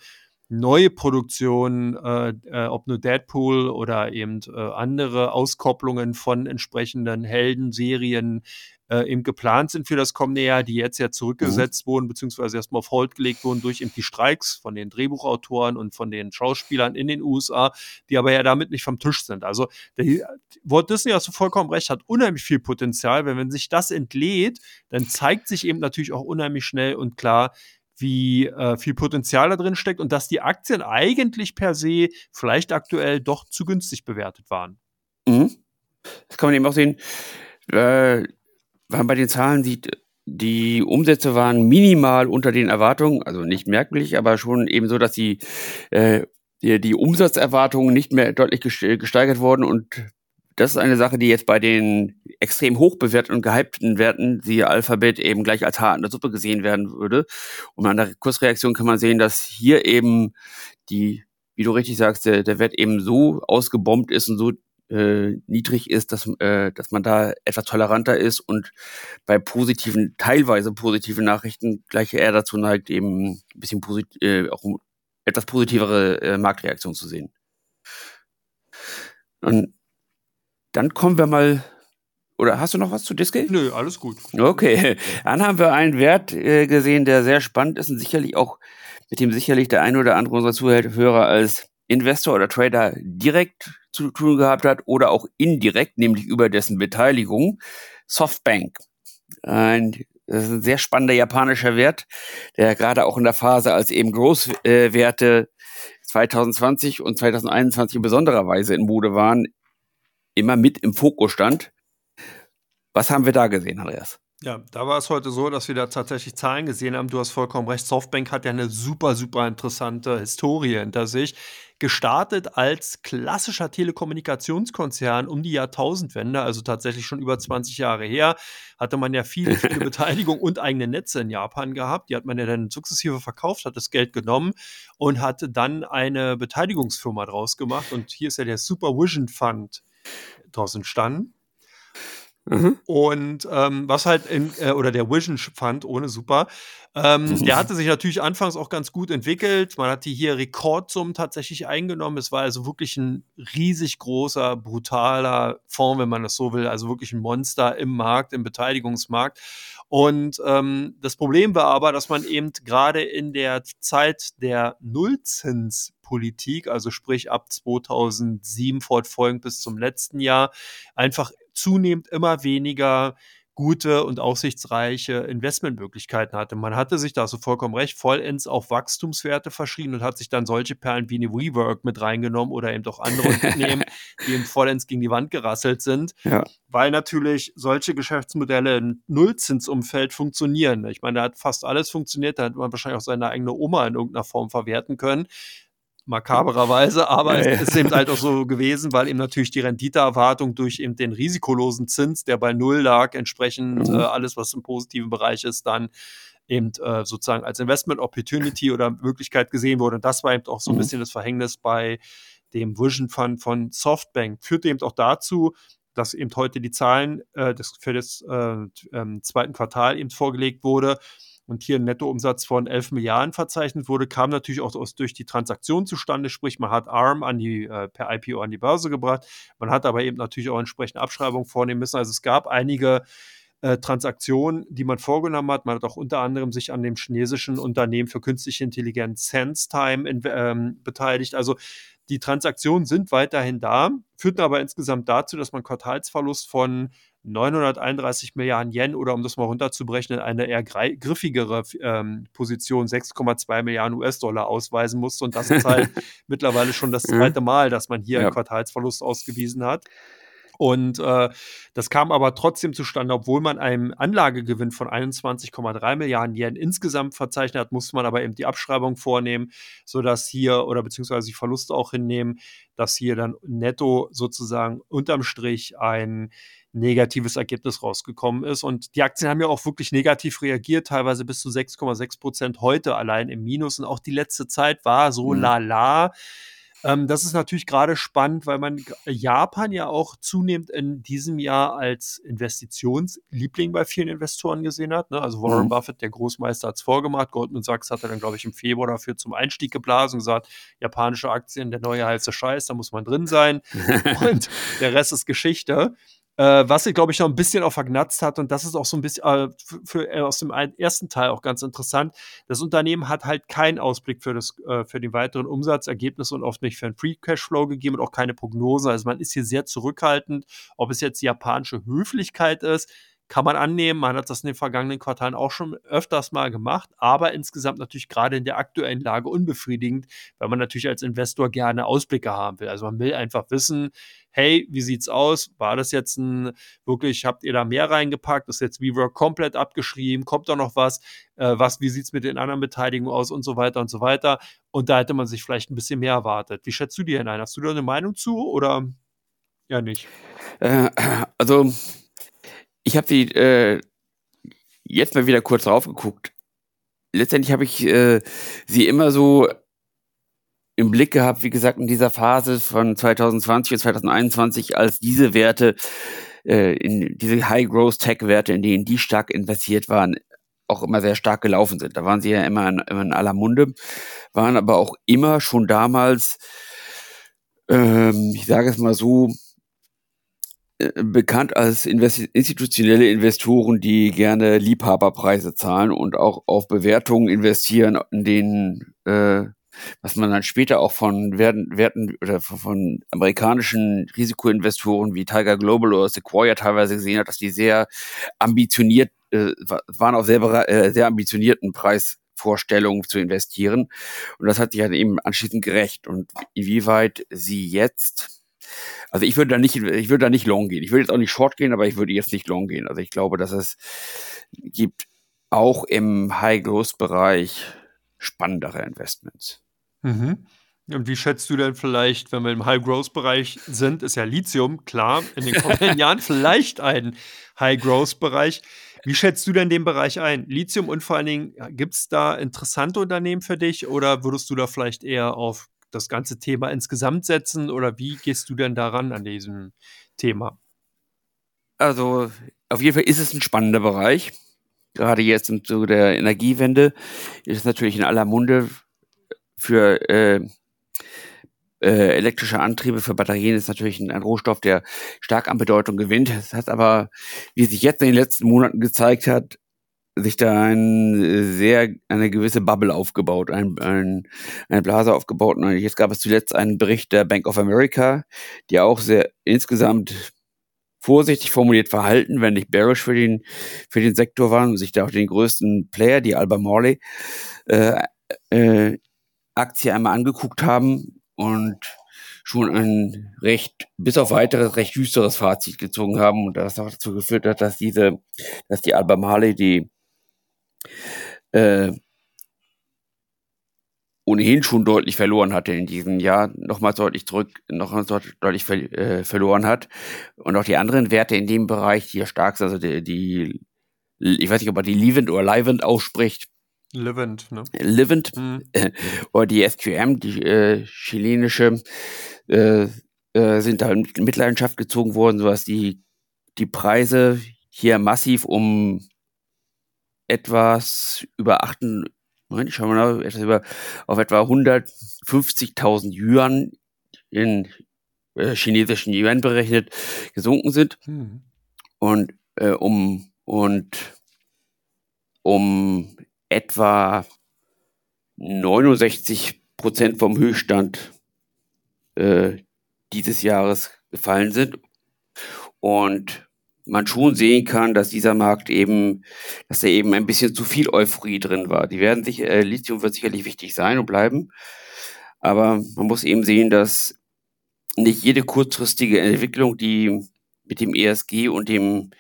neue Produktionen, äh, äh, ob nur Deadpool oder eben äh, andere Auskopplungen von entsprechenden Heldenserien äh, eben geplant sind für das kommende Jahr, die jetzt ja zurückgesetzt mhm. wurden, beziehungsweise erstmal auf Hold gelegt wurden durch eben die Streiks von den Drehbuchautoren und von den Schauspielern in den USA, die aber ja damit nicht vom Tisch sind. Also der, Walt Disney, hast du vollkommen recht, hat unheimlich viel Potenzial, weil wenn sich das entlädt, dann zeigt sich eben natürlich auch unheimlich schnell und klar, wie äh, viel Potenzial da drin steckt und dass die Aktien eigentlich per se vielleicht aktuell doch zu günstig bewertet waren. Mhm. Das kann man eben auch sehen. Äh, wenn man bei den Zahlen sieht, die Umsätze waren minimal unter den Erwartungen, also nicht merklich, aber schon eben so, dass die, äh, die, die Umsatzerwartungen nicht mehr deutlich gesteigert wurden und das ist eine Sache, die jetzt bei den extrem hoch bewerteten und gehypten Werten, siehe Alphabet, eben gleich als Haar in der Suppe gesehen werden würde. Und an der Kursreaktion kann man sehen, dass hier eben die, wie du richtig sagst, der, der Wert eben so ausgebombt ist und so äh, niedrig ist, dass, äh, dass man da etwas toleranter ist und bei positiven, teilweise positiven Nachrichten gleich eher dazu neigt, eben ein bisschen posit äh, auch etwas positivere äh, Marktreaktion zu sehen. Und dann kommen wir mal. Oder hast du noch was zu Disky? Nö, alles gut. Okay. Dann haben wir einen Wert äh, gesehen, der sehr spannend ist und sicherlich auch mit dem sicherlich der ein oder andere unserer Zuhörer als Investor oder Trader direkt zu tun gehabt hat oder auch indirekt, nämlich über dessen Beteiligung. Softbank. Ein, das ist ein sehr spannender japanischer Wert, der gerade auch in der Phase als eben Großwerte äh, 2020 und 2021 in besonderer Weise in Mode waren, immer mit im Fokus stand. Was haben wir da gesehen, Andreas? Ja, da war es heute so, dass wir da tatsächlich Zahlen gesehen haben. Du hast vollkommen recht. Softbank hat ja eine super, super interessante Historie hinter sich. Gestartet als klassischer Telekommunikationskonzern um die Jahrtausendwende, also tatsächlich schon über 20 Jahre her, hatte man ja viele, viele Beteiligung und eigene Netze in Japan gehabt. Die hat man ja dann sukzessive verkauft, hat das Geld genommen und hatte dann eine Beteiligungsfirma draus gemacht. Und hier ist ja der Supervision Fund daraus entstanden. Mhm. Und ähm, was halt in, äh, oder der Vision Fund ohne super, ähm, der hatte sich natürlich anfangs auch ganz gut entwickelt. Man hatte hier Rekordsummen tatsächlich eingenommen. Es war also wirklich ein riesig großer, brutaler Fonds, wenn man das so will. Also wirklich ein Monster im Markt, im Beteiligungsmarkt. Und ähm, das Problem war aber, dass man eben gerade in der Zeit der Nullzinspolitik, also sprich ab 2007 fortfolgend bis zum letzten Jahr, einfach zunehmend immer weniger gute und aussichtsreiche Investmentmöglichkeiten hatte. Man hatte sich da so vollkommen recht vollends auf Wachstumswerte verschrieben und hat sich dann solche Perlen wie eine WeWork mit reingenommen oder eben doch andere Unternehmen, die eben vollends gegen die Wand gerasselt sind, ja. weil natürlich solche Geschäftsmodelle im Nullzinsumfeld funktionieren. Ich meine, da hat fast alles funktioniert, da hat man wahrscheinlich auch seine eigene Oma in irgendeiner Form verwerten können makabererweise, aber ja, es ist eben halt auch so gewesen, weil eben natürlich die Renditeerwartung durch eben den risikolosen Zins, der bei Null lag, entsprechend mhm. äh, alles, was im positiven Bereich ist, dann eben äh, sozusagen als Investment Opportunity oder Möglichkeit gesehen wurde. Und das war eben auch so ein mhm. bisschen das Verhängnis bei dem Vision Fund von Softbank. Führte eben auch dazu, dass eben heute die Zahlen äh, des, für das äh, ähm, zweiten Quartal eben vorgelegt wurde und hier ein Nettoumsatz von 11 Milliarden verzeichnet wurde, kam natürlich auch aus, durch die Transaktion zustande, sprich man hat ARM an die, äh, per IPO an die Börse gebracht, man hat aber eben natürlich auch entsprechende Abschreibungen vornehmen müssen. Also es gab einige äh, Transaktionen, die man vorgenommen hat. Man hat auch unter anderem sich an dem chinesischen Unternehmen für künstliche Intelligenz SenseTime in, ähm, beteiligt. Also die Transaktionen sind weiterhin da, führten aber insgesamt dazu, dass man Quartalsverlust von 931 Milliarden Yen oder um das mal runterzuberechnen, eine eher griffigere ähm, Position 6,2 Milliarden US-Dollar ausweisen musste. Und das ist halt mittlerweile schon das zweite Mal, dass man hier ja. einen Quartalsverlust ausgewiesen hat. Und äh, das kam aber trotzdem zustande, obwohl man einen Anlagegewinn von 21,3 Milliarden Yen insgesamt verzeichnet hat, musste man aber eben die Abschreibung vornehmen, sodass hier oder beziehungsweise die Verluste auch hinnehmen, dass hier dann netto sozusagen unterm Strich ein negatives Ergebnis rausgekommen ist. Und die Aktien haben ja auch wirklich negativ reagiert, teilweise bis zu 6,6 Prozent heute allein im Minus. Und auch die letzte Zeit war so mhm. lala. Ähm, das ist natürlich gerade spannend, weil man Japan ja auch zunehmend in diesem Jahr als Investitionsliebling bei vielen Investoren gesehen hat. Ne? Also Warren mhm. Buffett, der Großmeister, hat es vorgemacht. Goldman Sachs hat er dann, glaube ich, im Februar dafür zum Einstieg geblasen und gesagt, japanische Aktien, der neue heiße Scheiß, da muss man drin sein. und der Rest ist Geschichte. Äh, was sie, glaube ich, noch ein bisschen auch vergnatzt hat, und das ist auch so ein bisschen äh, für, äh, aus dem ersten Teil auch ganz interessant. Das Unternehmen hat halt keinen Ausblick für, das, äh, für den weiteren Umsatzergebnis und oft nicht für einen Free Cashflow gegeben und auch keine Prognose. Also man ist hier sehr zurückhaltend, ob es jetzt japanische Höflichkeit ist kann man annehmen. Man hat das in den vergangenen Quartalen auch schon öfters mal gemacht, aber insgesamt natürlich gerade in der aktuellen Lage unbefriedigend, weil man natürlich als Investor gerne Ausblicke haben will. Also man will einfach wissen, hey, wie sieht's aus? War das jetzt ein wirklich, habt ihr da mehr reingepackt? Ist jetzt WeWork komplett abgeschrieben? Kommt da noch was? Äh, was, wie sieht's mit den anderen Beteiligungen aus und so weiter und so weiter? Und da hätte man sich vielleicht ein bisschen mehr erwartet. Wie schätzt du dir hinein? Hast du da eine Meinung zu oder? Ja, nicht. Äh, also, ich habe sie äh, jetzt mal wieder kurz drauf geguckt. Letztendlich habe ich äh, sie immer so im Blick gehabt, wie gesagt, in dieser Phase von 2020 und 2021, als diese Werte, äh, in diese High-Growth-Tech-Werte, in denen die stark investiert waren, auch immer sehr stark gelaufen sind. Da waren sie ja immer in, immer in aller Munde, waren aber auch immer schon damals, ähm, ich sage es mal so, bekannt als investi institutionelle Investoren, die gerne Liebhaberpreise zahlen und auch auf Bewertungen investieren, in denen äh, was man dann später auch von Werten, Werten oder von amerikanischen Risikoinvestoren wie Tiger Global oder Sequoia teilweise gesehen hat, dass die sehr ambitioniert äh, waren auf sehr, äh, sehr ambitionierten Preisvorstellungen zu investieren. Und das hat sich halt eben anschließend gerecht. Und inwieweit sie jetzt, also ich würde da nicht, ich würde da nicht long gehen. Ich würde jetzt auch nicht short gehen, aber ich würde jetzt nicht long gehen. Also ich glaube, dass es gibt auch im High-Growth-Bereich spannendere Investments. Mhm. Und wie schätzt du denn vielleicht, wenn wir im High-Growth-Bereich sind, ist ja Lithium, klar, in den kommenden Jahren vielleicht ein High-Growth-Bereich. Wie schätzt du denn den Bereich ein? Lithium und vor allen Dingen, gibt es da interessante Unternehmen für dich oder würdest du da vielleicht eher auf das ganze Thema insgesamt setzen oder wie gehst du denn daran an diesem Thema? Also, auf jeden Fall ist es ein spannender Bereich. Gerade jetzt im Zuge der Energiewende ist es natürlich in aller Munde für äh, äh, elektrische Antriebe für Batterien ist natürlich ein, ein, Rohstoff, der stark an Bedeutung gewinnt. Es hat aber, wie sich jetzt in den letzten Monaten gezeigt hat, sich da ein sehr eine gewisse Bubble aufgebaut, ein, ein, eine Blase aufgebaut. Und jetzt gab es zuletzt einen Bericht der Bank of America, die auch sehr insgesamt vorsichtig formuliert verhalten, wenn nicht bearish für den für den Sektor waren sich da auch den größten Player, die Alba Morley, äh, äh, Aktie einmal angeguckt haben und schon ein recht, bis auf weiteres, recht düsteres Fazit gezogen haben und das auch dazu geführt hat, dass diese, dass die Albemarle, die äh, ohnehin schon deutlich verloren hatte in diesem Jahr, nochmal deutlich zurück, nochmal deutlich ver äh, verloren hat. Und auch die anderen Werte in dem Bereich, die ja stark sind, also die, die ich weiß nicht, ob man die Livent oder Livent ausspricht, Livent, ne? Livent mhm. äh, oder die SQM, die äh, chilenische, äh, äh, sind da in Mitleidenschaft gezogen worden, sodass die, die Preise hier massiv um etwas über 8, Moment, schauen wir mal, etwas über, auf etwa 150.000 Yuan in äh, chinesischen Yuan berechnet gesunken sind. Mhm. Und äh, um und um etwa 69 Prozent vom Höchststand äh, dieses Jahres gefallen sind. Und man schon sehen kann, dass dieser Markt eben, dass da eben ein bisschen zu viel Euphorie drin war. Die werden sich, äh, Lithium wird sicherlich wichtig sein und bleiben. Aber man muss eben sehen, dass nicht jede kurzfristige Entwicklung, die mit dem ESG und dem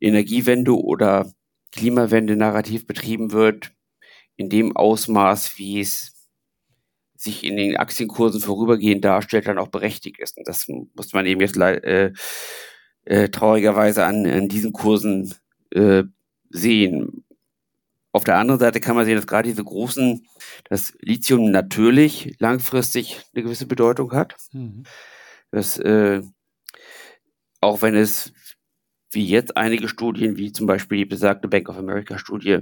Energiewende oder Klimawende-Narrativ betrieben wird, in dem Ausmaß, wie es sich in den Aktienkursen vorübergehend darstellt, dann auch berechtigt ist. Und das muss man eben jetzt äh, äh, traurigerweise an, an diesen Kursen äh, sehen. Auf der anderen Seite kann man sehen, dass gerade diese großen, das Lithium natürlich langfristig eine gewisse Bedeutung hat. Mhm. Das, äh, auch wenn es wie jetzt einige Studien, wie zum Beispiel die besagte Bank of America Studie,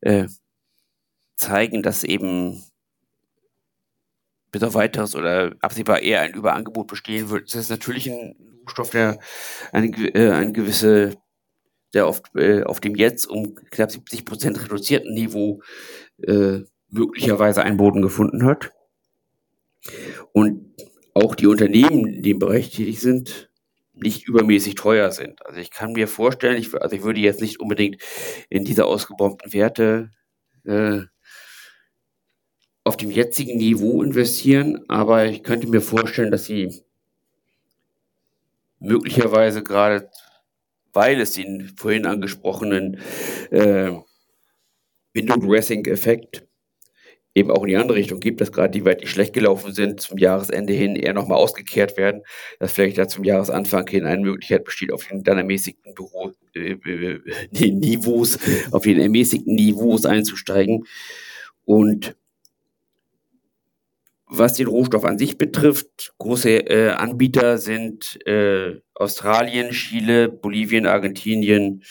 äh, zeigen, dass eben bis auf weiteres oder absehbar eher ein Überangebot bestehen wird. Das ist natürlich ein Rohstoff, der eine, äh, eine gewisse, der oft äh, auf dem jetzt um knapp 70 Prozent reduzierten Niveau äh, möglicherweise einen Boden gefunden hat. Und auch die Unternehmen, die in dem Bereich tätig sind, nicht übermäßig teuer sind. Also ich kann mir vorstellen, ich, also ich würde jetzt nicht unbedingt in diese ausgebombten Werte äh, auf dem jetzigen Niveau investieren, aber ich könnte mir vorstellen, dass sie möglicherweise gerade, weil es den vorhin angesprochenen äh, Window Dressing Effekt eben auch in die andere Richtung gibt, dass gerade die weit, die schlecht gelaufen sind, zum Jahresende hin eher nochmal ausgekehrt werden, dass vielleicht da zum Jahresanfang hin eine Möglichkeit besteht, auf den dann ermäßigten Büro, äh, äh, Niveaus, auf den ermäßigten Niveaus einzusteigen. Und was den Rohstoff an sich betrifft, große äh, Anbieter sind äh, Australien, Chile, Bolivien, Argentinien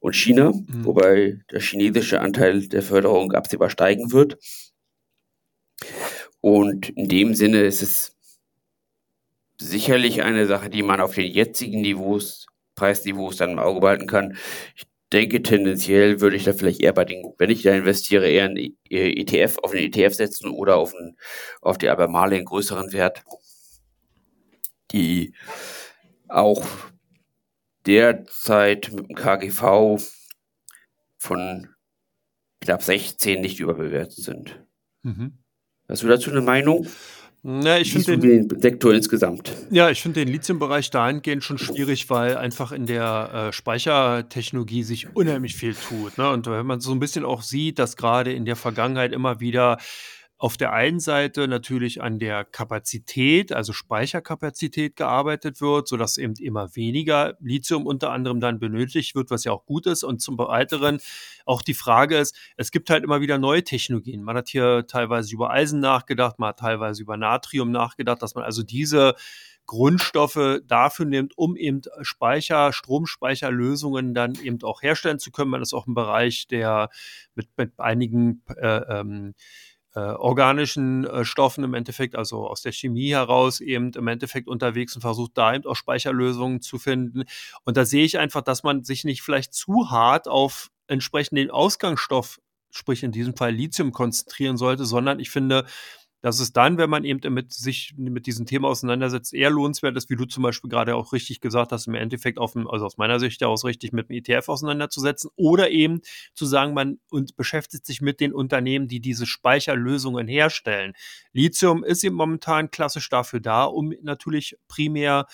und China, mhm. wobei der chinesische Anteil der Förderung absehbar steigen wird. Und in dem Sinne ist es sicherlich eine Sache, die man auf den jetzigen Niveaus, Preisniveaus dann im Auge behalten kann. Ich denke, tendenziell würde ich da vielleicht eher bei den, wenn ich da investiere, eher einen ETF, auf einen ETF setzen oder auf, einen, auf die Albemarle einen größeren Wert, die auch derzeit mit dem KGV von knapp 16 nicht überbewertet sind. Mhm. Hast du dazu eine Meinung? Na, ich finde den, den, Sektor insgesamt. Ja, ich finde den Lithium-Bereich dahingehend schon schwierig, weil einfach in der äh, Speichertechnologie sich unheimlich viel tut. Ne? Und wenn man so ein bisschen auch sieht, dass gerade in der Vergangenheit immer wieder auf der einen Seite natürlich an der Kapazität, also Speicherkapazität gearbeitet wird, sodass eben immer weniger Lithium unter anderem dann benötigt wird, was ja auch gut ist. Und zum Weiteren auch die Frage ist, es gibt halt immer wieder neue Technologien. Man hat hier teilweise über Eisen nachgedacht, man hat teilweise über Natrium nachgedacht, dass man also diese Grundstoffe dafür nimmt, um eben Speicher, Stromspeicherlösungen dann eben auch herstellen zu können. Man ist auch im Bereich der mit, mit einigen äh, ähm, äh, organischen äh, Stoffen im Endeffekt, also aus der Chemie heraus eben im Endeffekt unterwegs und versucht da eben auch Speicherlösungen zu finden. Und da sehe ich einfach, dass man sich nicht vielleicht zu hart auf entsprechend den Ausgangsstoff, sprich in diesem Fall Lithium, konzentrieren sollte, sondern ich finde, dass es dann, wenn man eben mit sich mit diesem Thema auseinandersetzt, eher lohnenswert ist, wie du zum Beispiel gerade auch richtig gesagt hast, im Endeffekt auf dem, also aus meiner Sicht aus richtig mit dem ETF auseinanderzusetzen oder eben zu sagen, man und beschäftigt sich mit den Unternehmen, die diese Speicherlösungen herstellen. Lithium ist eben momentan klassisch dafür da, um natürlich primär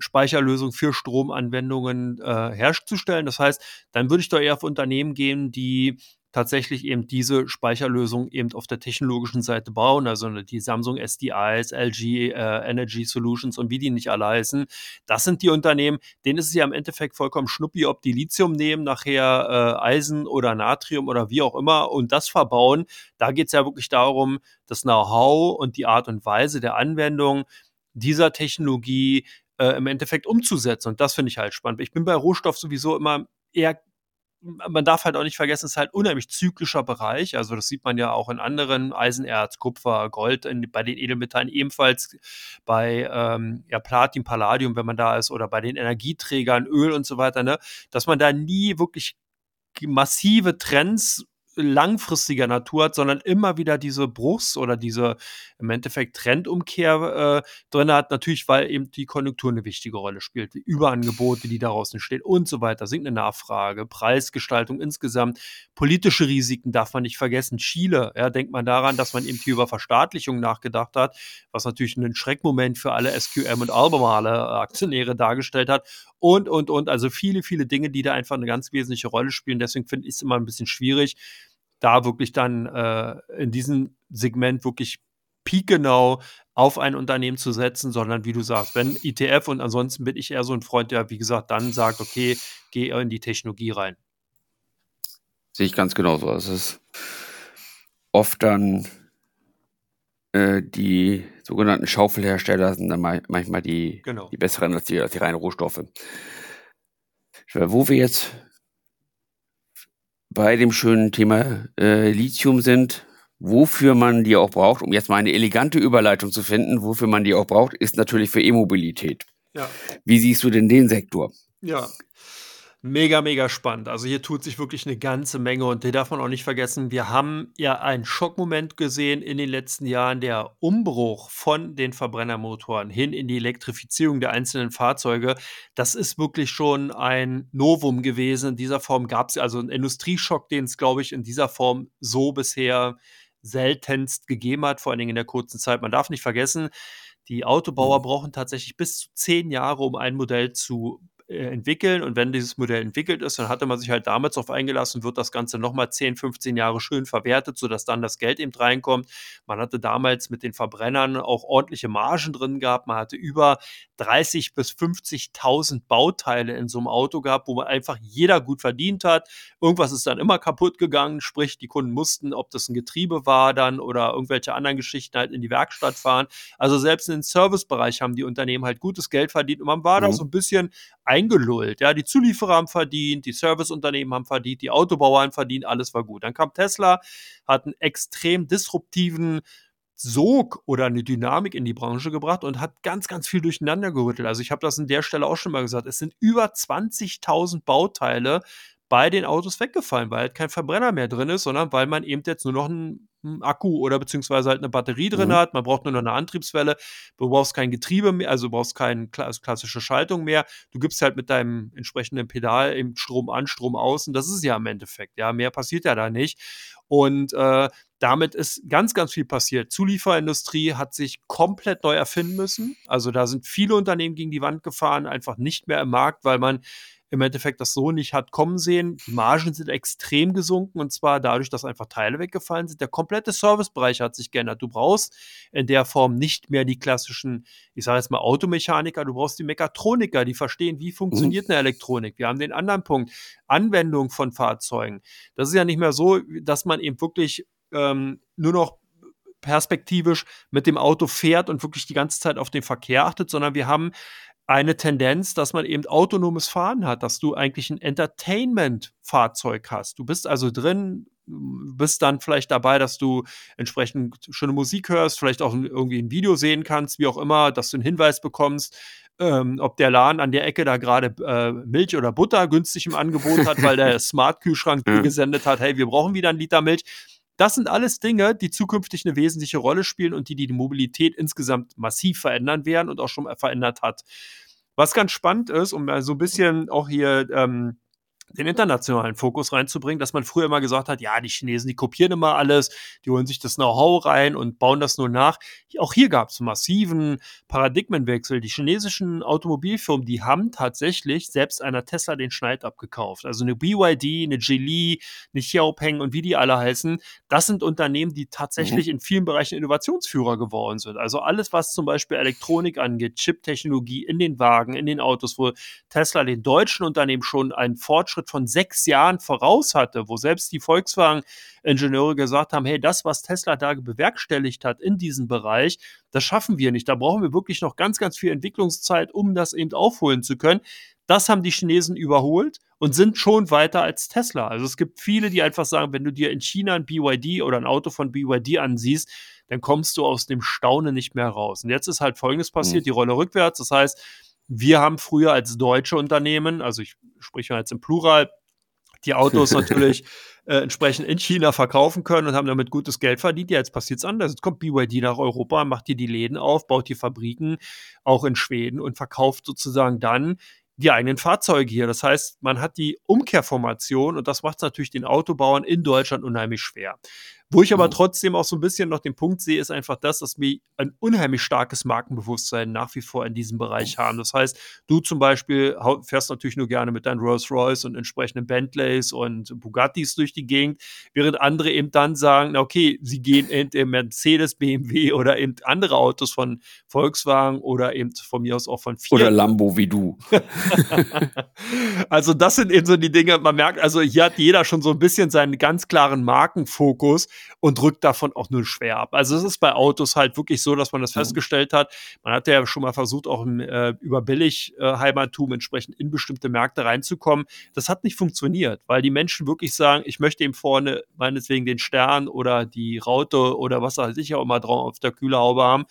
Speicherlösungen für Stromanwendungen äh, herzustellen. Das heißt, dann würde ich doch eher auf Unternehmen gehen, die tatsächlich eben diese Speicherlösung eben auf der technologischen Seite bauen, also ne, die Samsung SDIs, LG äh, Energy Solutions und wie die nicht alle heißen. Das sind die Unternehmen, denen ist es ja im Endeffekt vollkommen schnuppi, ob die Lithium nehmen, nachher äh, Eisen oder Natrium oder wie auch immer und das verbauen. Da geht es ja wirklich darum, das Know-how und die Art und Weise der Anwendung dieser Technologie äh, im Endeffekt umzusetzen. Und das finde ich halt spannend. Ich bin bei Rohstoff sowieso immer eher man darf halt auch nicht vergessen, es ist halt unheimlich zyklischer Bereich. Also das sieht man ja auch in anderen Eisenerz, Kupfer, Gold, in, bei den Edelmetallen ebenfalls, bei ähm, ja, Platin, Palladium, wenn man da ist, oder bei den Energieträgern, Öl und so weiter, ne, dass man da nie wirklich massive Trends langfristiger Natur hat, sondern immer wieder diese Bruchs- oder diese im Endeffekt Trendumkehr äh, drin hat. Natürlich, weil eben die Konjunktur eine wichtige Rolle spielt, die Überangebote, die daraus entstehen und so weiter, sinkende Nachfrage, Preisgestaltung insgesamt, politische Risiken darf man nicht vergessen. Chile, ja, denkt man daran, dass man eben hier über Verstaatlichung nachgedacht hat, was natürlich einen Schreckmoment für alle SQM und Albemarle Aktionäre dargestellt hat und, und, und. Also viele, viele Dinge, die da einfach eine ganz wesentliche Rolle spielen. Deswegen finde ich es immer ein bisschen schwierig, da wirklich dann äh, in diesem Segment wirklich piekgenau auf ein Unternehmen zu setzen, sondern wie du sagst, wenn ETF und ansonsten bin ich eher so ein Freund, der, wie gesagt, dann sagt, okay, geh in die Technologie rein. Sehe ich ganz genauso. Es ist oft dann äh, die sogenannten Schaufelhersteller sind dann manchmal die, genau. die besseren als die, als die reinen Rohstoffe. Wo wir jetzt bei dem schönen Thema äh, Lithium sind, wofür man die auch braucht, um jetzt mal eine elegante Überleitung zu finden, wofür man die auch braucht, ist natürlich für E-Mobilität. Ja. Wie siehst du denn den Sektor? Ja, Mega, mega spannend. Also hier tut sich wirklich eine ganze Menge und hier darf man auch nicht vergessen, wir haben ja einen Schockmoment gesehen in den letzten Jahren, der Umbruch von den Verbrennermotoren hin in die Elektrifizierung der einzelnen Fahrzeuge. Das ist wirklich schon ein Novum gewesen. In dieser Form gab es also einen Industrieschock, den es, glaube ich, in dieser Form so bisher seltenst gegeben hat, vor allen Dingen in der kurzen Zeit. Man darf nicht vergessen, die Autobauer mhm. brauchen tatsächlich bis zu zehn Jahre, um ein Modell zu entwickeln und wenn dieses Modell entwickelt ist, dann hatte man sich halt damals darauf eingelassen, wird das Ganze nochmal 10, 15 Jahre schön verwertet, sodass dann das Geld eben reinkommt. Man hatte damals mit den Verbrennern auch ordentliche Margen drin gehabt. Man hatte über 30 bis 50.000 Bauteile in so einem Auto gehabt, wo man einfach jeder gut verdient hat. Irgendwas ist dann immer kaputt gegangen, sprich die Kunden mussten, ob das ein Getriebe war dann oder irgendwelche anderen Geschichten halt in die Werkstatt fahren. Also selbst in den Servicebereich haben die Unternehmen halt gutes Geld verdient und man war mhm. da so ein bisschen eingelullt. Ja, die Zulieferer haben verdient, die Serviceunternehmen haben verdient, die Autobauer haben verdient, alles war gut. Dann kam Tesla, hat einen extrem disruptiven Sog oder eine Dynamik in die Branche gebracht und hat ganz, ganz viel durcheinander gerüttelt. Also ich habe das an der Stelle auch schon mal gesagt. Es sind über 20.000 Bauteile bei den Autos weggefallen, weil halt kein Verbrenner mehr drin ist, sondern weil man eben jetzt nur noch einen, einen Akku oder beziehungsweise halt eine Batterie drin mhm. hat. Man braucht nur noch eine Antriebswelle. Du brauchst kein Getriebe mehr, also du brauchst keine klassische Schaltung mehr. Du gibst halt mit deinem entsprechenden Pedal eben Strom an, Strom aus und das ist ja im Endeffekt. Ja, mehr passiert ja da nicht. Und äh, damit ist ganz, ganz viel passiert. Zulieferindustrie hat sich komplett neu erfinden müssen. Also da sind viele Unternehmen gegen die Wand gefahren, einfach nicht mehr im Markt, weil man im Endeffekt das so nicht hat kommen sehen. Die Margen sind extrem gesunken und zwar dadurch, dass einfach Teile weggefallen sind. Der komplette Servicebereich hat sich geändert. Du brauchst in der Form nicht mehr die klassischen, ich sage jetzt mal Automechaniker, du brauchst die Mechatroniker, die verstehen, wie funktioniert mhm. eine Elektronik. Wir haben den anderen Punkt, Anwendung von Fahrzeugen. Das ist ja nicht mehr so, dass man eben wirklich ähm, nur noch perspektivisch mit dem Auto fährt und wirklich die ganze Zeit auf den Verkehr achtet, sondern wir haben eine Tendenz, dass man eben autonomes Fahren hat, dass du eigentlich ein Entertainment-Fahrzeug hast. Du bist also drin, bist dann vielleicht dabei, dass du entsprechend schöne Musik hörst, vielleicht auch irgendwie ein Video sehen kannst, wie auch immer, dass du einen Hinweis bekommst, ähm, ob der Laden an der Ecke da gerade äh, Milch oder Butter günstig im Angebot hat, weil der Smart-Kühlschrank gesendet hat, hey, wir brauchen wieder einen Liter Milch. Das sind alles Dinge, die zukünftig eine wesentliche Rolle spielen und die die Mobilität insgesamt massiv verändern werden und auch schon verändert hat. Was ganz spannend ist, um so ein bisschen auch hier ähm, den internationalen Fokus reinzubringen, dass man früher immer gesagt hat, ja, die Chinesen, die kopieren immer alles, die holen sich das Know-how rein und bauen das nur nach. Auch hier gab es massiven Paradigmenwechsel. Die chinesischen Automobilfirmen, die haben tatsächlich selbst einer Tesla den Schneid abgekauft. Also eine BYD, eine Geely, eine Xiaopeng und wie die alle heißen, das sind Unternehmen, die tatsächlich mhm. in vielen Bereichen Innovationsführer geworden sind. Also alles, was zum Beispiel Elektronik angeht, Chip-Technologie in den Wagen, in den Autos, wo Tesla den deutschen Unternehmen schon einen Fortschritt von sechs Jahren voraus hatte, wo selbst die Volkswagen-Ingenieure gesagt haben, hey, das, was Tesla da bewerkstelligt hat in diesem Bereich, das schaffen wir nicht. Da brauchen wir wirklich noch ganz, ganz viel Entwicklungszeit, um das eben aufholen zu können. Das haben die Chinesen überholt und sind schon weiter als Tesla. Also es gibt viele, die einfach sagen, wenn du dir in China ein BYD oder ein Auto von BYD ansiehst, dann kommst du aus dem Staunen nicht mehr raus. Und jetzt ist halt Folgendes passiert, mhm. die Rolle rückwärts. Das heißt, wir haben früher als deutsche Unternehmen, also ich spreche jetzt im Plural, die Autos natürlich äh, entsprechend in China verkaufen können und haben damit gutes Geld verdient. Ja, jetzt passiert es anders. Jetzt kommt BYD nach Europa, macht hier die Läden auf, baut hier Fabriken, auch in Schweden und verkauft sozusagen dann die eigenen Fahrzeuge hier. Das heißt, man hat die Umkehrformation und das macht es natürlich den Autobauern in Deutschland unheimlich schwer. Wo ich aber mhm. trotzdem auch so ein bisschen noch den Punkt sehe, ist einfach das, dass wir ein unheimlich starkes Markenbewusstsein nach wie vor in diesem Bereich haben. Das heißt, du zum Beispiel fährst natürlich nur gerne mit deinen Rolls Royce und entsprechenden Bentleys und Bugattis durch die Gegend, während andere eben dann sagen, na okay, sie gehen in Mercedes, BMW oder eben andere Autos von Volkswagen oder eben von mir aus auch von Fiat. Oder Lambo wie du. also das sind eben so die Dinge, man merkt, also hier hat jeder schon so ein bisschen seinen ganz klaren Markenfokus und drückt davon auch nur schwer ab. Also es ist bei Autos halt wirklich so, dass man das festgestellt hat. Man hat ja schon mal versucht, auch im, äh, über Billig-Heimatum äh, entsprechend in bestimmte Märkte reinzukommen. Das hat nicht funktioniert, weil die Menschen wirklich sagen, ich möchte eben vorne meinetwegen den Stern oder die Raute oder was weiß ich auch immer drauf auf der Kühlerhaube haben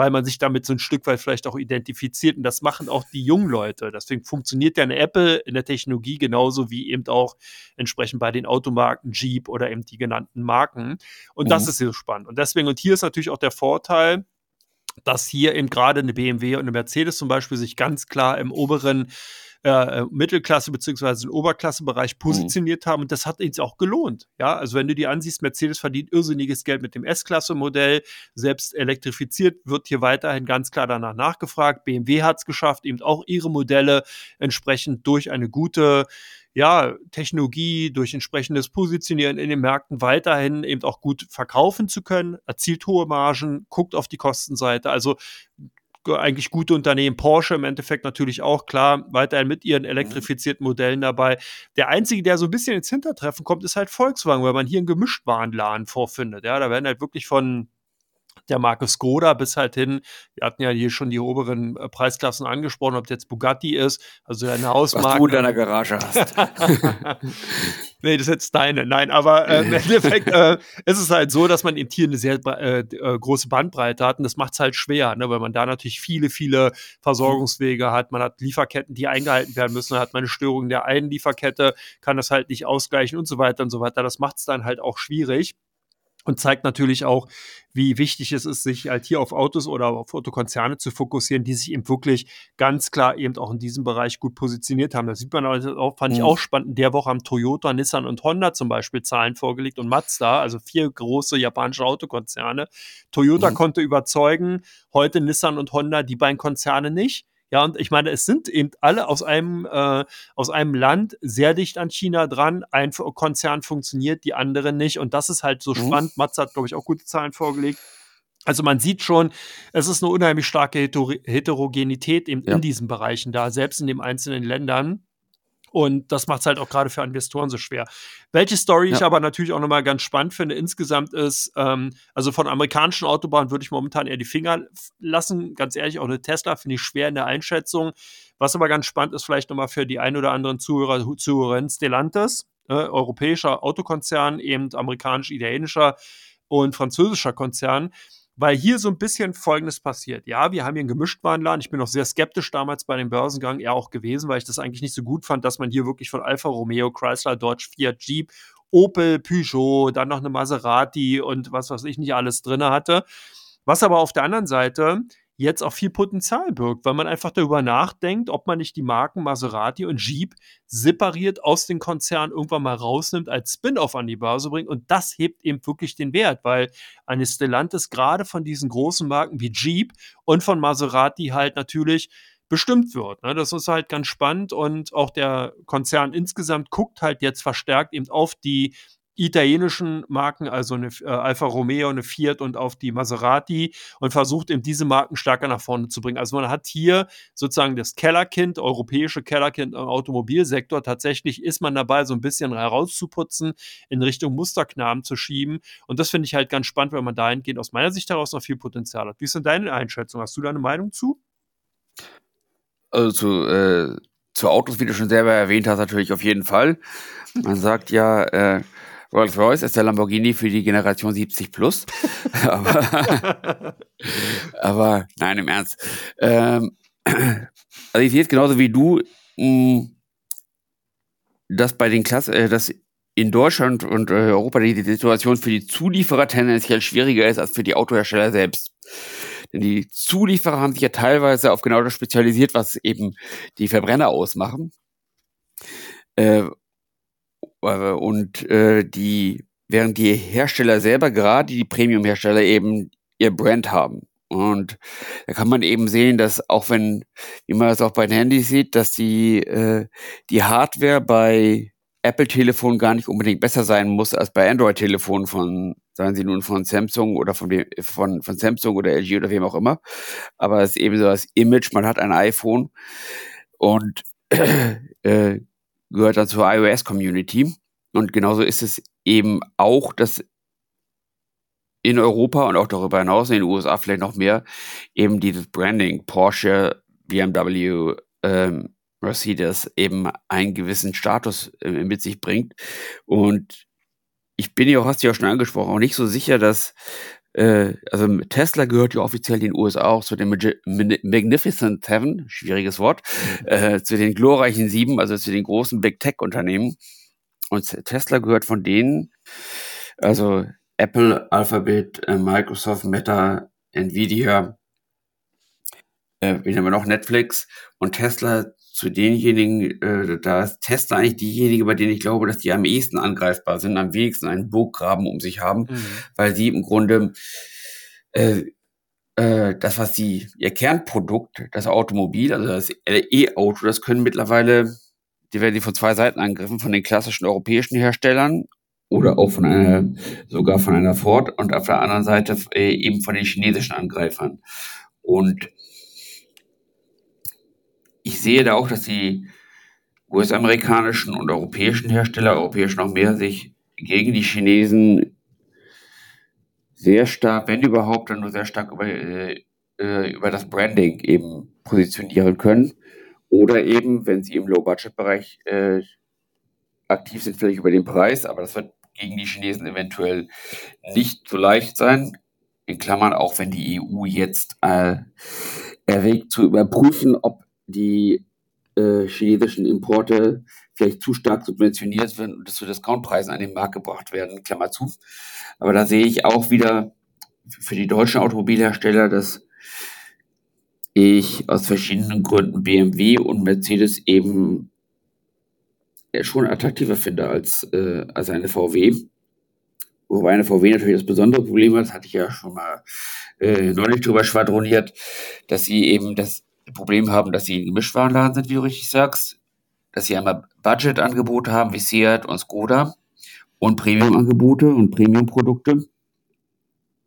weil man sich damit so ein Stück weit vielleicht auch identifiziert. Und das machen auch die jungen Leute. Deswegen funktioniert ja eine Apple in der Technologie genauso wie eben auch entsprechend bei den Automarken Jeep oder eben die genannten Marken. Und mhm. das ist so spannend. Und deswegen, und hier ist natürlich auch der Vorteil, dass hier eben gerade eine BMW und eine Mercedes zum Beispiel sich ganz klar im oberen äh, Mittelklasse beziehungsweise den Oberklassebereich mhm. positioniert mhm. haben und das hat uns auch gelohnt. Ja, also wenn du dir ansiehst, Mercedes verdient irrsinniges Geld mit dem S-Klasse-Modell, selbst elektrifiziert wird hier weiterhin ganz klar danach nachgefragt. BMW hat es geschafft, eben auch ihre Modelle entsprechend durch eine gute ja, Technologie, durch entsprechendes Positionieren in den Märkten weiterhin eben auch gut verkaufen zu können, erzielt hohe Margen, guckt auf die Kostenseite. Also eigentlich gute Unternehmen. Porsche im Endeffekt natürlich auch, klar, weiterhin mit ihren mhm. elektrifizierten Modellen dabei. Der einzige, der so ein bisschen ins Hintertreffen kommt, ist halt Volkswagen, weil man hier einen Gemischtwarenladen vorfindet. Ja, da werden halt wirklich von der Marke Skoda bis halt hin, wir hatten ja hier schon die oberen äh, Preisklassen angesprochen, ob jetzt Bugatti ist, also deine Hausmarke. Was du in deiner Garage hast. nee, das ist jetzt deine. Nein, aber äh, im Endeffekt äh, ist es halt so, dass man eben hier eine sehr äh, äh, große Bandbreite hat und das macht es halt schwer, ne, weil man da natürlich viele, viele Versorgungswege hat. Man hat Lieferketten, die eingehalten werden müssen, dann hat man eine Störung der einen Lieferkette, kann das halt nicht ausgleichen und so weiter und so weiter. Das macht es dann halt auch schwierig und zeigt natürlich auch, wie wichtig es ist, sich halt hier auf Autos oder auf Autokonzerne zu fokussieren, die sich eben wirklich ganz klar eben auch in diesem Bereich gut positioniert haben. Das sieht man auch, fand ich mhm. auch spannend. In der Woche haben Toyota, Nissan und Honda zum Beispiel Zahlen vorgelegt und Mazda, also vier große japanische Autokonzerne. Toyota mhm. konnte überzeugen, heute Nissan und Honda, die beiden Konzerne nicht. Ja, und ich meine, es sind eben alle aus einem, äh, aus einem Land sehr dicht an China dran. Ein Konzern funktioniert, die andere nicht. Und das ist halt so mhm. spannend. Matze hat, glaube ich, auch gute Zahlen vorgelegt. Also man sieht schon, es ist eine unheimlich starke Heterogenität eben ja. in diesen Bereichen da, selbst in den einzelnen Ländern. Und das macht es halt auch gerade für Investoren so schwer. Welche Story ja. ich aber natürlich auch nochmal ganz spannend finde, insgesamt ist, ähm, also von amerikanischen Autobahnen würde ich momentan eher die Finger lassen. Ganz ehrlich, auch eine Tesla finde ich schwer in der Einschätzung. Was aber ganz spannend ist, vielleicht nochmal für die ein oder anderen Zuhörer, Zuhörerinnen, Stellantis, äh, europäischer Autokonzern, eben amerikanisch-italienischer und französischer Konzern weil hier so ein bisschen Folgendes passiert. Ja, wir haben hier einen Gemischtwarenladen. Ich bin auch sehr skeptisch damals bei dem Börsengang eher auch gewesen, weil ich das eigentlich nicht so gut fand, dass man hier wirklich von Alfa Romeo, Chrysler, Dodge, Fiat, Jeep, Opel, Peugeot, dann noch eine Maserati und was weiß ich nicht alles drin hatte. Was aber auf der anderen Seite jetzt auch viel Potenzial birgt, weil man einfach darüber nachdenkt, ob man nicht die Marken Maserati und Jeep separiert aus den Konzernen irgendwann mal rausnimmt, als Spin-off an die Börse bringt. Und das hebt eben wirklich den Wert, weil eine Stellantis gerade von diesen großen Marken wie Jeep und von Maserati halt natürlich bestimmt wird. Ne? Das ist halt ganz spannend und auch der Konzern insgesamt guckt halt jetzt verstärkt eben auf die italienischen Marken, also eine äh, Alfa Romeo, eine Fiat und auf die Maserati und versucht eben diese Marken stärker nach vorne zu bringen. Also man hat hier sozusagen das Kellerkind, europäische Kellerkind im Automobilsektor. Tatsächlich ist man dabei, so ein bisschen herauszuputzen, in Richtung Musterknaben zu schieben. Und das finde ich halt ganz spannend, weil man dahingehend aus meiner Sicht daraus noch viel Potenzial hat. Wie ist denn deine Einschätzung? Hast du da eine Meinung zu? Also zu, äh, zu Autos, wie du schon selber erwähnt hast, natürlich auf jeden Fall. Man sagt ja, äh, Rolls-Royce ist der Lamborghini für die Generation 70 plus. aber, aber nein, im Ernst. Ähm, also ich sehe es genauso wie du, mh, mm, dass bei den Klassen, äh, dass in Deutschland und äh, Europa die, die Situation für die Zulieferer tendenziell schwieriger ist als für die Autohersteller selbst. Denn die Zulieferer haben sich ja teilweise auf genau das spezialisiert, was eben die Verbrenner ausmachen. Äh, äh, und äh, die, während die Hersteller selber, gerade die Premium-Hersteller eben ihr Brand haben. Und da kann man eben sehen, dass auch wenn, wie man das auch bei den Handys sieht, dass die, äh, die Hardware bei Apple-Telefonen gar nicht unbedingt besser sein muss als bei Android-Telefonen von, sagen Sie nun von Samsung oder von, von, von Samsung oder LG oder wem auch immer. Aber es ist eben so das Image, man hat ein iPhone und äh, gehört dann zur iOS-Community. Und genauso ist es eben auch, dass in Europa und auch darüber hinaus in den USA vielleicht noch mehr eben dieses Branding Porsche, BMW, ähm, Mercedes eben einen gewissen Status äh, mit sich bringt. Und ich bin ja auch, hast du ja schon angesprochen, auch nicht so sicher, dass äh, also Tesla gehört ja offiziell den USA auch zu den Magnificent Seven, schwieriges Wort, äh, zu den glorreichen Sieben, also zu den großen Big Tech Unternehmen. Und Tesla gehört von denen, also Apple, Alphabet, äh, Microsoft, Meta, Nvidia, äh, wie nennen wir noch, Netflix. Und Tesla zu denjenigen, äh, da ist Tesla eigentlich diejenigen, bei denen ich glaube, dass die am ehesten angreifbar sind, am wenigsten einen Burggraben um sich haben, mhm. weil sie im Grunde äh, äh, das, was sie, ihr Kernprodukt, das Automobil, also das E-Auto, das können mittlerweile, die werden die von zwei Seiten angegriffen, von den klassischen europäischen Herstellern oder auch von einer, sogar von einer Ford und auf der anderen Seite äh, eben von den chinesischen Angreifern. Und ich sehe da auch, dass die US-amerikanischen und europäischen Hersteller, europäisch noch mehr, sich gegen die Chinesen sehr stark, wenn überhaupt, dann nur sehr stark über, äh, äh über das Branding eben positionieren können. Oder eben, wenn sie im Low-Budget-Bereich äh, aktiv sind, vielleicht über den Preis, aber das wird gegen die Chinesen eventuell nicht so leicht sein. In Klammern, auch wenn die EU jetzt äh, erwägt zu überprüfen, ob die äh, chinesischen Importe vielleicht zu stark subventioniert werden und zu Discountpreisen an den Markt gebracht werden, Klammer zu. Aber da sehe ich auch wieder für die deutschen Automobilhersteller, dass ich aus verschiedenen Gründen BMW und Mercedes eben schon attraktiver finde als, äh, als eine VW. Wobei eine VW natürlich das besondere Problem hat, das hatte ich ja schon mal äh, neulich drüber schwadroniert, dass sie eben das Problem haben, dass sie ein Gemischtwarenladen sind, wie du richtig sagst, dass sie einmal Budget-Angebote haben, wie Seat und Skoda und Premium-Angebote und Premium-Produkte.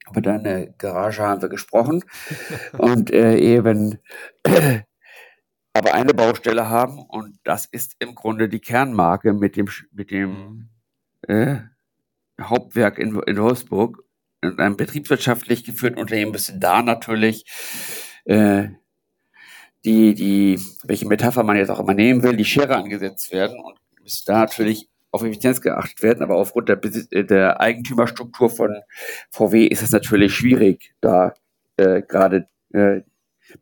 Über deine Garage haben wir gesprochen. und äh, eben aber eine Baustelle haben und das ist im Grunde die Kernmarke mit dem, mit dem mhm. äh, Hauptwerk in, in Wolfsburg. Und ein betriebswirtschaftlich geführten Unternehmen müssen da natürlich äh, die, die, welche Metapher man jetzt auch immer nehmen will, die Schere angesetzt werden und müssen da natürlich auf Effizienz geachtet werden, aber aufgrund der, der Eigentümerstruktur von VW ist es natürlich schwierig, da äh, gerade äh,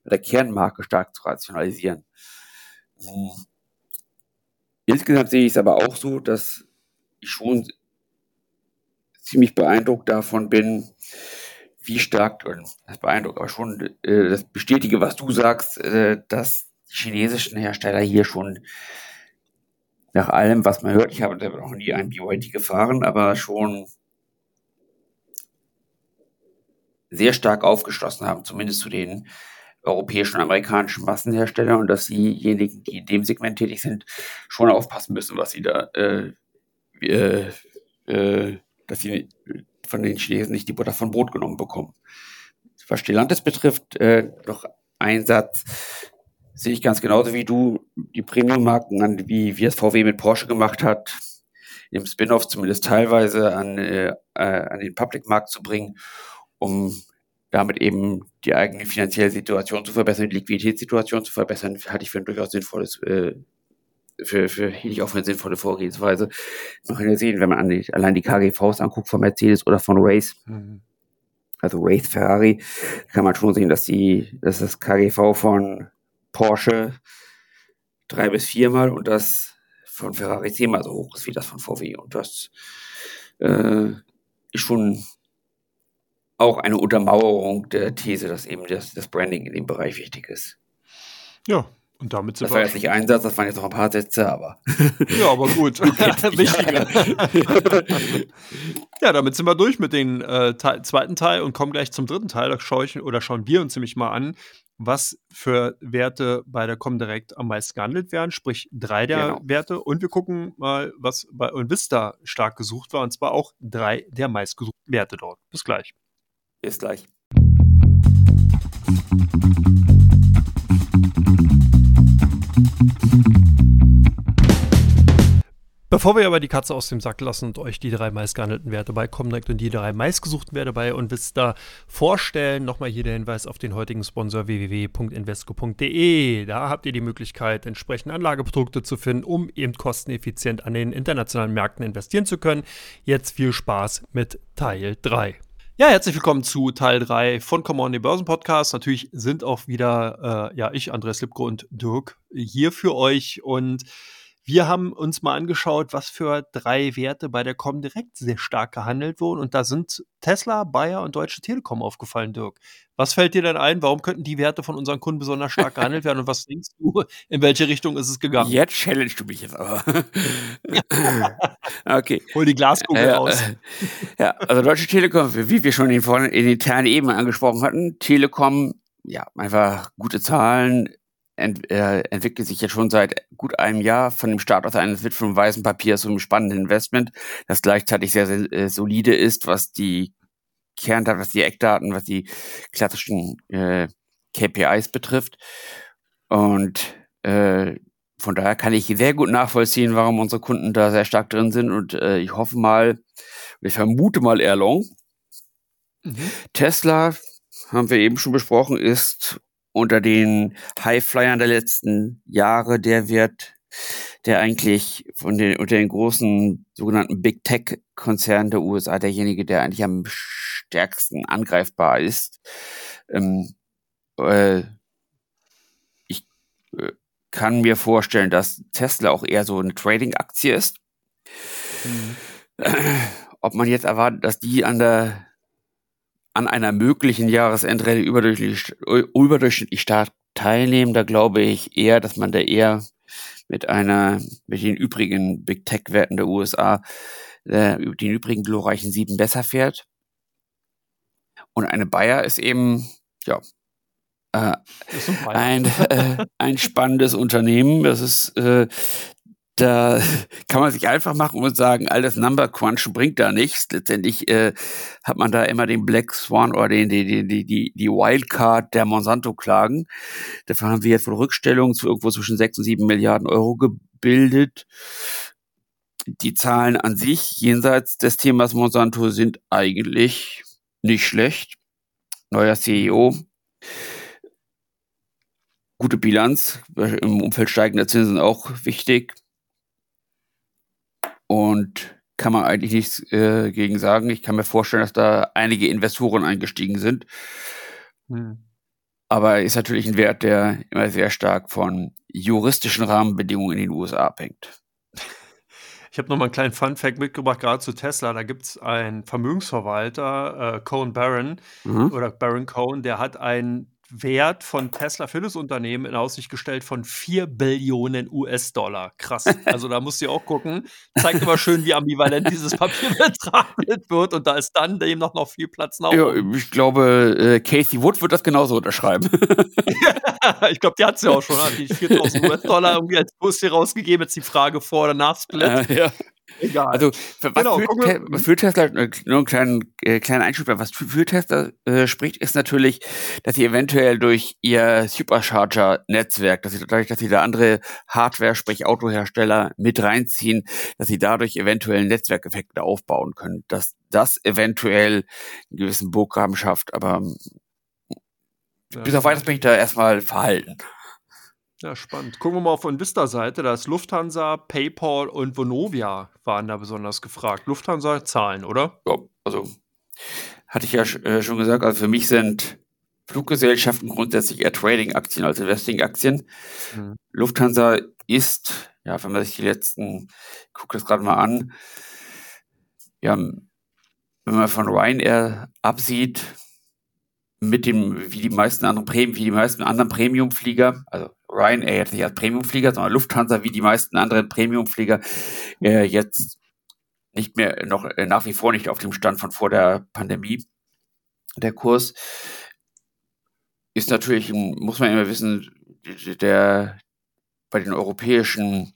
der Kernmarke stark zu rationalisieren. Hm. Insgesamt sehe ich es aber auch so, dass ich schon ziemlich beeindruckt davon bin, wie stark, das beeindruckt, aber schon äh, das bestätige, was du sagst, äh, dass die chinesischen Hersteller hier schon nach allem, was man hört, ich habe noch nie ein BYD gefahren, aber schon sehr stark aufgeschlossen haben, zumindest zu den europäischen und amerikanischen Massenherstellern und dass diejenigen, die in dem Segment tätig sind, schon aufpassen müssen, was sie da, äh, äh, äh, dass sie von den Chinesen nicht die Butter von Brot genommen bekommen. Was Stellantis betrifft, äh, noch ein Satz, sehe ich ganz genauso wie du die Premium-Marken, wie, wie es VW mit Porsche gemacht hat, im Spin-off zumindest teilweise an, äh, äh, an den Public-Markt zu bringen, um damit eben die eigene finanzielle Situation zu verbessern, die Liquiditätssituation zu verbessern, halte ich für ein durchaus sinnvolles, äh, für, für hielt ich auch für eine sinnvolle Vorgehensweise. Man kann ja sehen, wenn man an die, allein die KGVs anguckt von Mercedes oder von Race, mhm. also Race Ferrari, kann man schon sehen, dass die, dass das KGV von Porsche drei bis viermal und das von Ferrari zehnmal so hoch ist wie das von VW. Und das äh, ist schon auch eine Untermauerung der These, dass eben das, das Branding in dem Bereich wichtig ist. Ja, und damit sind das war jetzt nicht ein Satz, das waren jetzt noch ein paar Sätze, aber. Ja, aber gut. Wichtiger. ja, damit sind wir durch mit dem äh, Teil, zweiten Teil und kommen gleich zum dritten Teil. Da schaue ich oder schauen wir uns nämlich mal an, was für Werte bei der Comdirect am meisten gehandelt werden, sprich drei der genau. Werte. Und wir gucken mal, was bei Invista stark gesucht war, und zwar auch drei der meistgesuchten Werte dort. Bis gleich. Bis gleich. Bevor wir aber die Katze aus dem Sack lassen und euch die drei meistgehandelten Werte bei Comdirect und die drei meistgesuchten Werte bei Onvista vorstellen, nochmal hier der Hinweis auf den heutigen Sponsor www.invesco.de. Da habt ihr die Möglichkeit, entsprechende Anlageprodukte zu finden, um eben kosteneffizient an den internationalen Märkten investieren zu können. Jetzt viel Spaß mit Teil 3. Ja, herzlich willkommen zu Teil 3 von Come On, den Börsen-Podcast. Natürlich sind auch wieder, äh, ja, ich, Andreas Lipko und Dirk hier für euch und Wir haben uns mal angeschaut, was für drei Werte bei der Comdirect sehr stark gehandelt wurden. Und da sind Tesla, Bayer und Deutsche Telekom aufgefallen, Dirk. Was fällt dir denn ein? Warum könnten die Werte von unseren Kunden besonders stark gehandelt werden? Und was denkst du, in welche Richtung ist es gegangen? Jetzt challenge du mich jetzt aber. okay. Hol die Glaskugel äh, raus. Äh, ja, also Deutsche Telekom, wie wir schon in, in den Teilen eben angesprochen hatten, Telekom, ja, einfach gute Zahlen, ent, äh, entwickelt sich jetzt schon seit gut einem Jahr von dem Status eines witwenweisen Papiers zu einem spannenden Investment, das gleichzeitig sehr, sehr äh, solide ist, was die Kerndaten, was die Eckdaten, was die klassischen äh, KPIs betrifft. Und äh, von daher kann ich sehr gut nachvollziehen, warum unsere Kunden da sehr stark drin sind. Und äh, ich hoffe mal, ich vermute mal Erlong. Mhm. Tesla, haben wir eben schon besprochen, ist unter den Highflyern der letzten Jahre der Wert, der eigentlich von den, unter den großen sogenannten Big Tech Konzernen der USA derjenige, der eigentlich am stärksten angreifbar ist. Ähm, äh, ich äh, kann mir vorstellen, dass Tesla auch eher so eine Trading-Aktie ist. Mhm. Ob man jetzt erwartet, dass die an der an einer möglichen Jahresendrallye überdurchschnittlich, überdurchschnittlich stark teilnehmen, da glaube ich eher, dass man da eher mit einer, mit den übrigen Big Tech Werten der USA, äh, den übrigen glorreichen sieben besser fährt. Und eine Bayer ist eben, ja, äh, ein, äh, ein spannendes Unternehmen. Das ist äh, da kann man sich einfach machen und sagen, alles Number Crunch bringt da nichts. Letztendlich äh, hat man da immer den Black Swan oder den, die, die, die, die Wildcard der Monsanto-Klagen. Dafür haben wir jetzt wohl Rückstellungen zu irgendwo zwischen 6 und 7 Milliarden Euro gebildet. Die Zahlen an sich, jenseits des Themas Monsanto, sind eigentlich nicht schlecht. Neuer CEO, gute Bilanz, im Umfeld steigender Zinsen auch wichtig. Und kann man eigentlich nichts äh, gegen sagen. Ich kann mir vorstellen, dass da einige Investoren eingestiegen sind. Hm. Aber ist natürlich ein Wert, der immer sehr stark von juristischen Rahmenbedingungen in den USA abhängt. Ich habe noch mal einen kleinen Fun-Fact mitgebracht, gerade zu Tesla. Da gibt es einen Vermögensverwalter, äh, Cohen Barron mhm. oder Baron Cohen, der hat ein Wert von Tesla für das Unternehmen in Aussicht gestellt von 4 Billionen US-Dollar. Krass. Also da musst du auch gucken. Zeigt immer schön, wie ambivalent dieses Papier betrachtet wird. Und da ist dann dem noch, noch viel Platz nach oben. Ja, ich glaube, äh, Casey Wood wird das genauso unterschreiben. ich glaube, die hat es ja auch schon. Hat die 4000 US-Dollar irgendwie als Kurs hier rausgegeben. Jetzt die Frage vor oder nach Split. Äh, ja. Egal. Also, was genau, für, was für Tesla, äh, nur einen kleinen, äh, kleinen Einschub, was für, für Tesla äh, spricht, ist natürlich, dass sie eventuell durch ihr Supercharger-Netzwerk, dass sie dadurch, dass sie da andere Hardware, sprich Autohersteller mit reinziehen, dass sie dadurch eventuell Netzwerkeffekte aufbauen können, dass das eventuell einen gewissen Burggraben schafft, aber ja, bis auf weiteres bin ich da erstmal verhalten. Ja, spannend. Gucken wir mal auf Invista-Seite. Da ist Lufthansa, PayPal und Vonovia waren da besonders gefragt. Lufthansa Zahlen, oder? Ja, also hatte ich ja äh, schon gesagt, also für mich sind Fluggesellschaften grundsätzlich eher Trading-Aktien als Investing-Aktien. Mhm. Lufthansa ist, ja, wenn man sich die letzten, ich gucke das gerade mal an, ja, wenn man von Ryanair absieht, mit dem, wie die meisten anderen Premium, wie die meisten anderen Premium-Flieger, also Ryanair jetzt nicht als Premiumflieger, sondern Lufthansa wie die meisten anderen Premiumflieger äh, jetzt nicht mehr noch äh, nach wie vor nicht auf dem Stand von vor der Pandemie. Der Kurs ist natürlich, muss man immer wissen, der bei den europäischen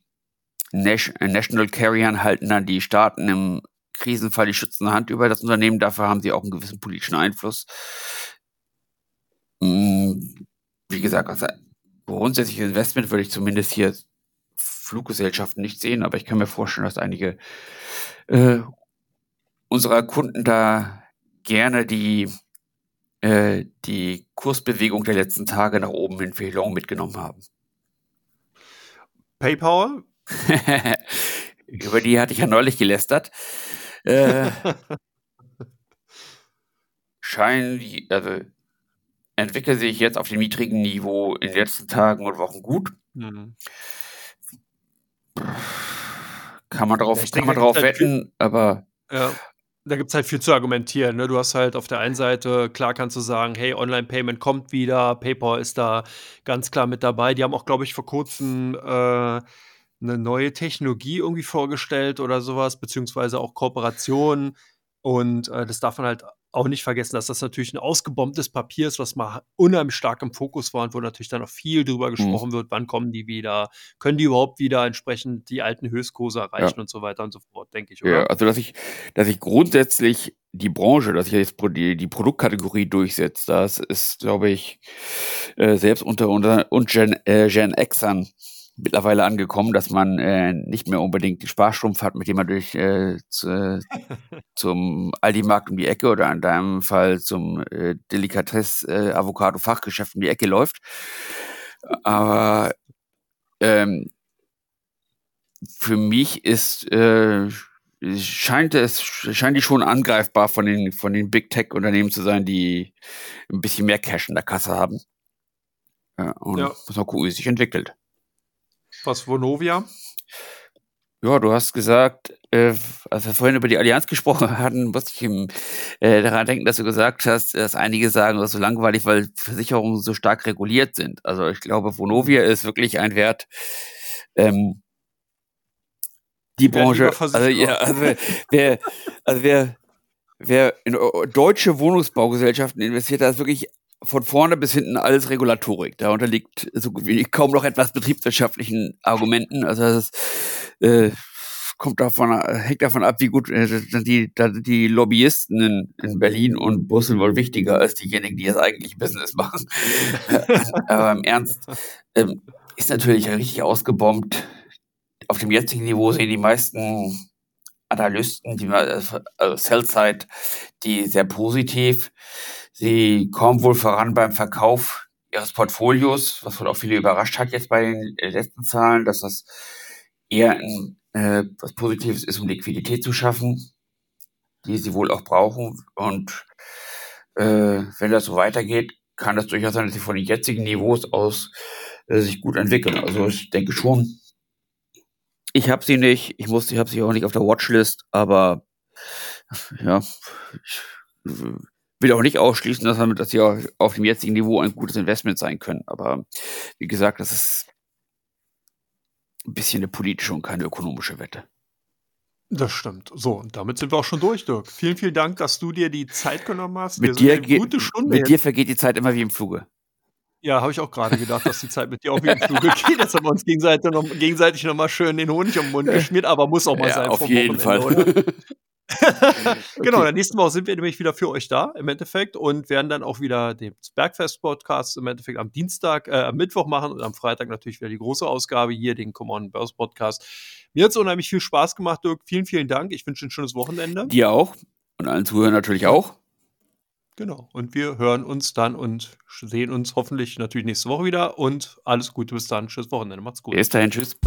National Carriern halten dann die Staaten im Krisenfall die schützende Hand über das Unternehmen. Dafür haben sie auch einen gewissen politischen Einfluss. Wie gesagt, also grundsätzliches Investment würde ich zumindest hier Fluggesellschaften nicht sehen, aber ich kann mir vorstellen, dass einige äh, unserer Kunden da gerne die, äh, die Kursbewegung der letzten Tage nach oben in Fehlung mitgenommen haben. PayPal? Über die hatte ich ja neulich gelästert. Äh, scheinen, also entwickelt sich jetzt auf dem niedrigen Niveau in den letzten Tagen und Wochen gut. Mhm. Kann man drauf, kann man drauf halt wetten, aber. Ja da gibt es halt viel zu argumentieren. Ne? Du hast halt auf der einen Seite, klar kannst du sagen, hey, Online-Payment kommt wieder, PayPal ist da ganz klar mit dabei. Die haben auch, glaube ich, vor kurzem äh, eine neue Technologie irgendwie vorgestellt oder sowas, beziehungsweise auch Kooperationen. Und äh, das darf man halt auch nicht vergessen, dass das natürlich ein ausgebombtes Papier ist, was mal unheimlich stark im Fokus war und wo natürlich dann noch viel drüber mhm. gesprochen mhm. wird, wann kommen die wieder, können die überhaupt wieder entsprechend die alten Höchstkurse erreichen ja. und so weiter und so fort, denke ich. Oder? Ja, also dass ich, dass ich grundsätzlich die Branche, dass sich jetzt die, die Produktkategorie durchsetzt, das ist, glaube ich, äh, selbst unter, unter und Gen, äh, Gen Xern mittlerweile angekommen, dass man äh, nicht mehr unbedingt den Sparstrumpf hat, mit dem man durch äh, zu, äh, zum Aldi-Markt um die Ecke oder in deinem Fall zum äh, Delikatess-Avocado-Fachgeschäft um die Ecke läuft. Aber ähm, für mich ist äh, scheint es scheint die schon angreifbar von den von den Big Tech Unternehmen zu sein, die ein bisschen mehr Cash in der Kasse haben. Ja, und ja. muss mal gucken, wie es sich entwickelt. Was Vonovia? Ja, du hast gesagt, äh, als wir vorhin über die Allianz gesprochen hatten, musste ich im, äh, daran denken, dass du gesagt hast, dass einige sagen, das ist so langweilig, weil Versicherungen so stark reguliert sind. Also ich glaube, Vonovia ist wirklich ein Wert. Ähm, die Branche, also ja, also wer, also wer, wer in deutsche Wohnungsbaugesellschaften investiert, da ist wirklich von vorne bis hinten alles Regulatorik. Da unterliegt so kaum noch etwas betriebswirtschaftlichen Argumenten. Also das äh, kommt davon, hängt davon ab, wie gut äh, die, die Lobbyisten in, in Berlin und Brüssel wohl wichtiger als diejenigen, die das eigentliche Business machen. Aber im Ernst ähm, ist natürlich richtig ausgebombt. Auf dem jetzigen Niveau sehen die meisten Analysten, die also Sell-Side, die sehr positiv. Sie kommen wohl voran beim Verkauf ihres Portfolios, was wohl auch viele überrascht hat jetzt bei den äh, letzten Zahlen, dass das eher ein, äh, was Positives ist, um Liquidität zu schaffen, die sie wohl auch brauchen. Und äh, wenn das so weitergeht, kann das durchaus sein, dass sie von den jetzigen Niveaus aus äh, sich gut entwickeln. Also ich denke schon, ich habe sie nicht. Ich muss, ich habe sie auch nicht auf der Watchlist, aber ja, ich will auch nicht ausschließen, dass, damit, dass sie auch auf dem jetzigen Niveau ein gutes Investment sein können. Aber wie gesagt, das ist ein bisschen eine politische und keine ökonomische Wette. Das stimmt. So, und damit sind wir auch schon durch, Dirk. Vielen, vielen Dank, dass du dir die Zeit genommen hast. Mit, dir, mit dir vergeht die Zeit immer wie im Fluge. Ja, habe ich auch gerade gedacht, dass die Zeit mit dir auch wie im Fluge geht. Jetzt haben wir uns gegenseitig noch, gegenseitig noch mal schön den Honig um den Mund geschmiert, aber muss auch mal ja, sein. Auf jeden Fall. genau, in der nächsten Woche sind wir nämlich wieder für euch da im Endeffekt und werden dann auch wieder den Bergfest-Podcast im Endeffekt am Dienstag, äh, am Mittwoch machen und am Freitag natürlich wieder die große Ausgabe hier, den Common Börse Podcast. Mir hat es unheimlich viel Spaß gemacht, Dirk. Vielen, vielen Dank. Ich wünsche ein schönes Wochenende. Dir auch und allen Zuhörern natürlich auch. Genau. Und wir hören uns dann und sehen uns hoffentlich natürlich nächste Woche wieder. Und alles Gute bis dann. Tschüss Wochenende. Macht's gut. Bis dahin. Tschüss.